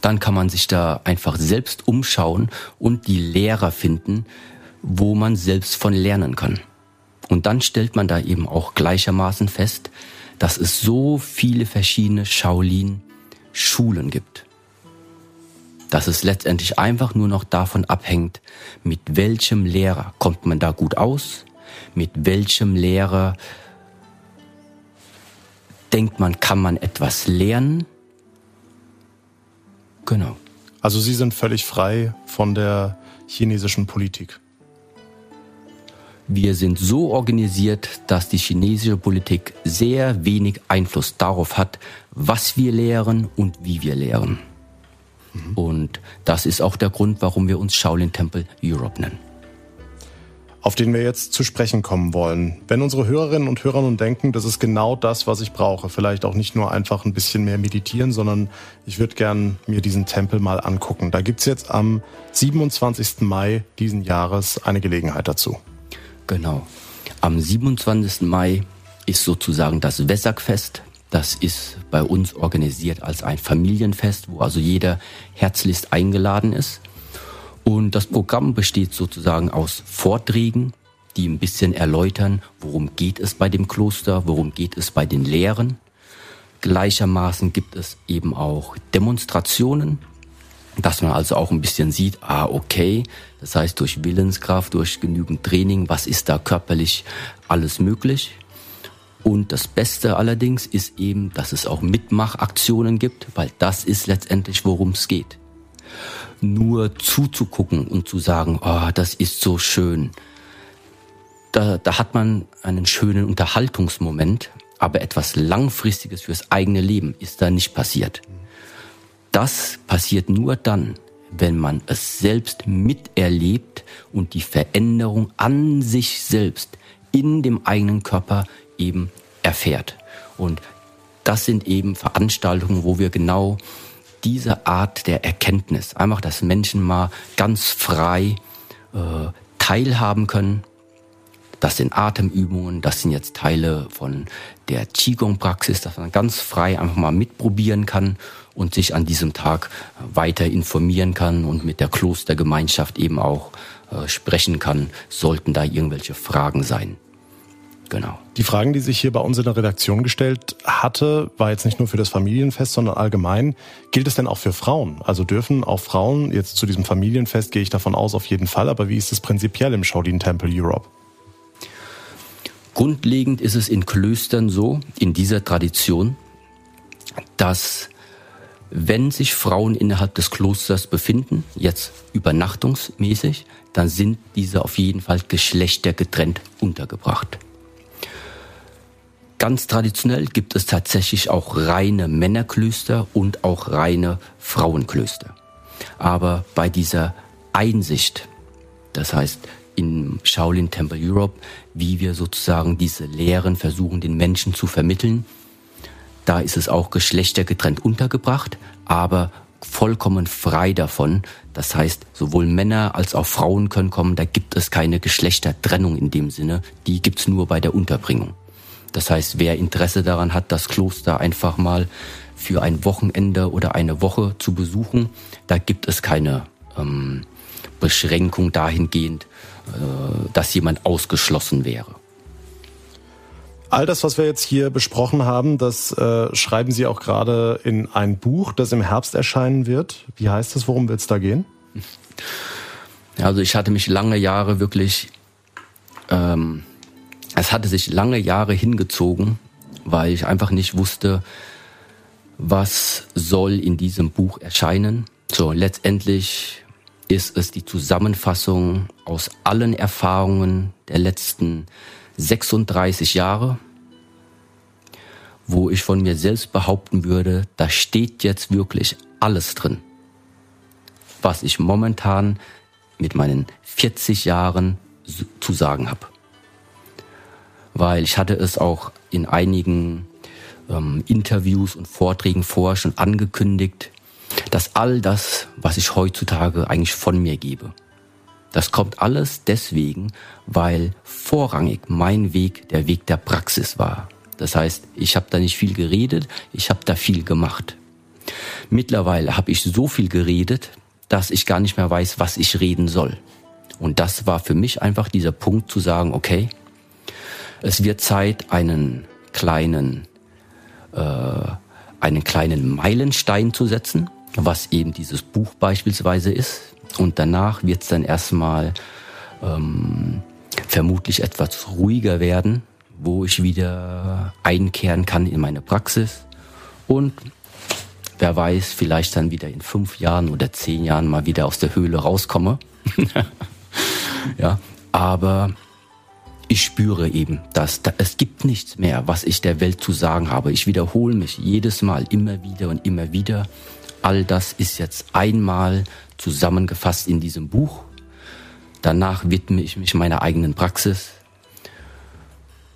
dann kann man sich da einfach selbst umschauen und die Lehrer finden, wo man selbst von lernen kann. Und dann stellt man da eben auch gleichermaßen fest, dass es so viele verschiedene Shaolin-Schulen gibt. Dass es letztendlich einfach nur noch davon abhängt, mit welchem Lehrer kommt man da gut aus, mit welchem Lehrer denkt man, kann man etwas lernen. Genau. Also Sie sind völlig frei von der chinesischen Politik. Wir sind so organisiert, dass die chinesische Politik sehr wenig Einfluss darauf hat, was wir lehren und wie wir lehren. Mhm. Und das ist auch der Grund, warum wir uns Shaolin Temple Europe nennen auf den wir jetzt zu sprechen kommen wollen. Wenn unsere Hörerinnen und Hörer nun denken, das ist genau das, was ich brauche, vielleicht auch nicht nur einfach ein bisschen mehr meditieren, sondern ich würde gern mir diesen Tempel mal angucken. Da gibt's jetzt am 27. Mai diesen Jahres eine Gelegenheit dazu. Genau. Am 27. Mai ist sozusagen das Wessackfest. Das ist bei uns organisiert als ein Familienfest, wo also jeder herzlichst eingeladen ist. Und das Programm besteht sozusagen aus Vorträgen, die ein bisschen erläutern, worum geht es bei dem Kloster, worum geht es bei den Lehren. Gleichermaßen gibt es eben auch Demonstrationen, dass man also auch ein bisschen sieht, ah, okay, das heißt durch Willenskraft, durch genügend Training, was ist da körperlich alles möglich. Und das Beste allerdings ist eben, dass es auch Mitmachaktionen gibt, weil das ist letztendlich, worum es geht. Nur zuzugucken und zu sagen, oh, das ist so schön, da, da hat man einen schönen Unterhaltungsmoment, aber etwas Langfristiges fürs eigene Leben ist da nicht passiert. Das passiert nur dann, wenn man es selbst miterlebt und die Veränderung an sich selbst in dem eigenen Körper eben erfährt. Und das sind eben Veranstaltungen, wo wir genau diese Art der Erkenntnis, einfach, dass Menschen mal ganz frei äh, teilhaben können das sind Atemübungen, das sind jetzt Teile von der Qigong-Praxis, dass man ganz frei einfach mal mitprobieren kann und sich an diesem Tag weiter informieren kann und mit der Klostergemeinschaft eben auch äh, sprechen kann, sollten da irgendwelche Fragen sein. Genau. Die Fragen, die sich hier bei uns in der Redaktion gestellt hatte, war jetzt nicht nur für das Familienfest, sondern allgemein. Gilt es denn auch für Frauen? Also dürfen auch Frauen jetzt zu diesem Familienfest, gehe ich davon aus, auf jeden Fall. Aber wie ist es prinzipiell im Shaolin Temple Europe? Grundlegend ist es in Klöstern so, in dieser Tradition, dass wenn sich Frauen innerhalb des Klosters befinden, jetzt übernachtungsmäßig, dann sind diese auf jeden Fall geschlechtergetrennt untergebracht. Ganz traditionell gibt es tatsächlich auch reine Männerklöster und auch reine Frauenklöster. Aber bei dieser Einsicht, das heißt in Shaolin Temple Europe, wie wir sozusagen diese Lehren versuchen, den Menschen zu vermitteln. Da ist es auch geschlechtergetrennt untergebracht, aber vollkommen frei davon. Das heißt, sowohl Männer als auch Frauen können kommen. Da gibt es keine Geschlechtertrennung in dem Sinne. Die gibt's nur bei der Unterbringung. Das heißt, wer Interesse daran hat, das Kloster einfach mal für ein Wochenende oder eine Woche zu besuchen, da gibt es keine ähm, Beschränkung dahingehend, äh, dass jemand ausgeschlossen wäre. All das, was wir jetzt hier besprochen haben, das äh, schreiben Sie auch gerade in ein Buch, das im Herbst erscheinen wird. Wie heißt es? Worum wird es da gehen? Also ich hatte mich lange Jahre wirklich, ähm, es hatte sich lange Jahre hingezogen, weil ich einfach nicht wusste, was soll in diesem Buch erscheinen. So, letztendlich ist es die Zusammenfassung aus allen Erfahrungen der letzten 36 Jahre, wo ich von mir selbst behaupten würde, da steht jetzt wirklich alles drin, was ich momentan mit meinen 40 Jahren zu sagen habe. Weil ich hatte es auch in einigen ähm, Interviews und Vorträgen vorher schon angekündigt, dass all das, was ich heutzutage eigentlich von mir gebe, das kommt alles deswegen, weil vorrangig mein Weg der Weg der Praxis war. Das heißt, ich habe da nicht viel geredet, ich habe da viel gemacht. Mittlerweile habe ich so viel geredet, dass ich gar nicht mehr weiß, was ich reden soll. Und das war für mich einfach dieser Punkt zu sagen, okay, es wird Zeit, einen kleinen, äh, einen kleinen Meilenstein zu setzen was eben dieses Buch beispielsweise ist. Und danach wird es dann erstmal ähm, vermutlich etwas ruhiger werden, wo ich wieder einkehren kann in meine Praxis. Und wer weiß, vielleicht dann wieder in fünf Jahren oder zehn Jahren mal wieder aus der Höhle rauskomme. *laughs* ja, aber ich spüre eben, dass da, es gibt nichts mehr, was ich der Welt zu sagen habe. Ich wiederhole mich jedes Mal immer wieder und immer wieder. All das ist jetzt einmal zusammengefasst in diesem Buch. Danach widme ich mich meiner eigenen Praxis.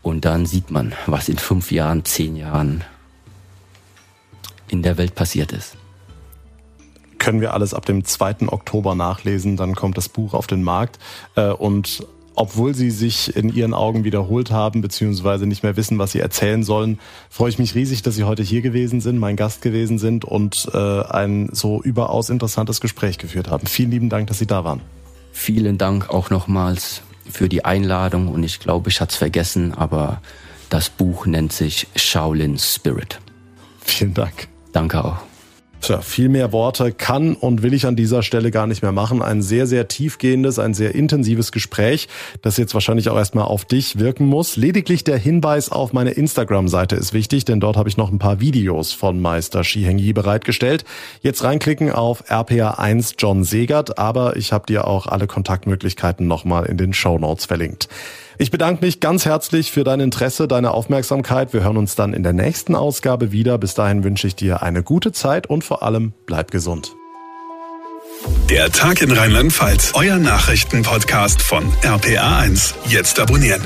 Und dann sieht man, was in fünf Jahren, zehn Jahren in der Welt passiert ist. Können wir alles ab dem 2. Oktober nachlesen, dann kommt das Buch auf den Markt. Äh, und obwohl sie sich in ihren Augen wiederholt haben, beziehungsweise nicht mehr wissen, was sie erzählen sollen, freue ich mich riesig, dass Sie heute hier gewesen sind, mein Gast gewesen sind und äh, ein so überaus interessantes Gespräch geführt haben. Vielen lieben Dank, dass Sie da waren. Vielen Dank auch nochmals für die Einladung und ich glaube, ich hatte es vergessen, aber das Buch nennt sich Shaolin Spirit. Vielen Dank. Danke auch. Tja, viel mehr Worte kann und will ich an dieser Stelle gar nicht mehr machen. Ein sehr, sehr tiefgehendes, ein sehr intensives Gespräch, das jetzt wahrscheinlich auch erstmal auf dich wirken muss. Lediglich der Hinweis auf meine Instagram-Seite ist wichtig, denn dort habe ich noch ein paar Videos von Meister Shi Hengyi bereitgestellt. Jetzt reinklicken auf RPA1 John Segert, aber ich habe dir auch alle Kontaktmöglichkeiten nochmal in den Show Notes verlinkt. Ich bedanke mich ganz herzlich für dein Interesse, deine Aufmerksamkeit. Wir hören uns dann in der nächsten Ausgabe wieder. Bis dahin wünsche ich dir eine gute Zeit und vor allem bleib gesund. Der Tag in Rheinland-Pfalz, euer Nachrichtenpodcast von RPA1. Jetzt abonnieren.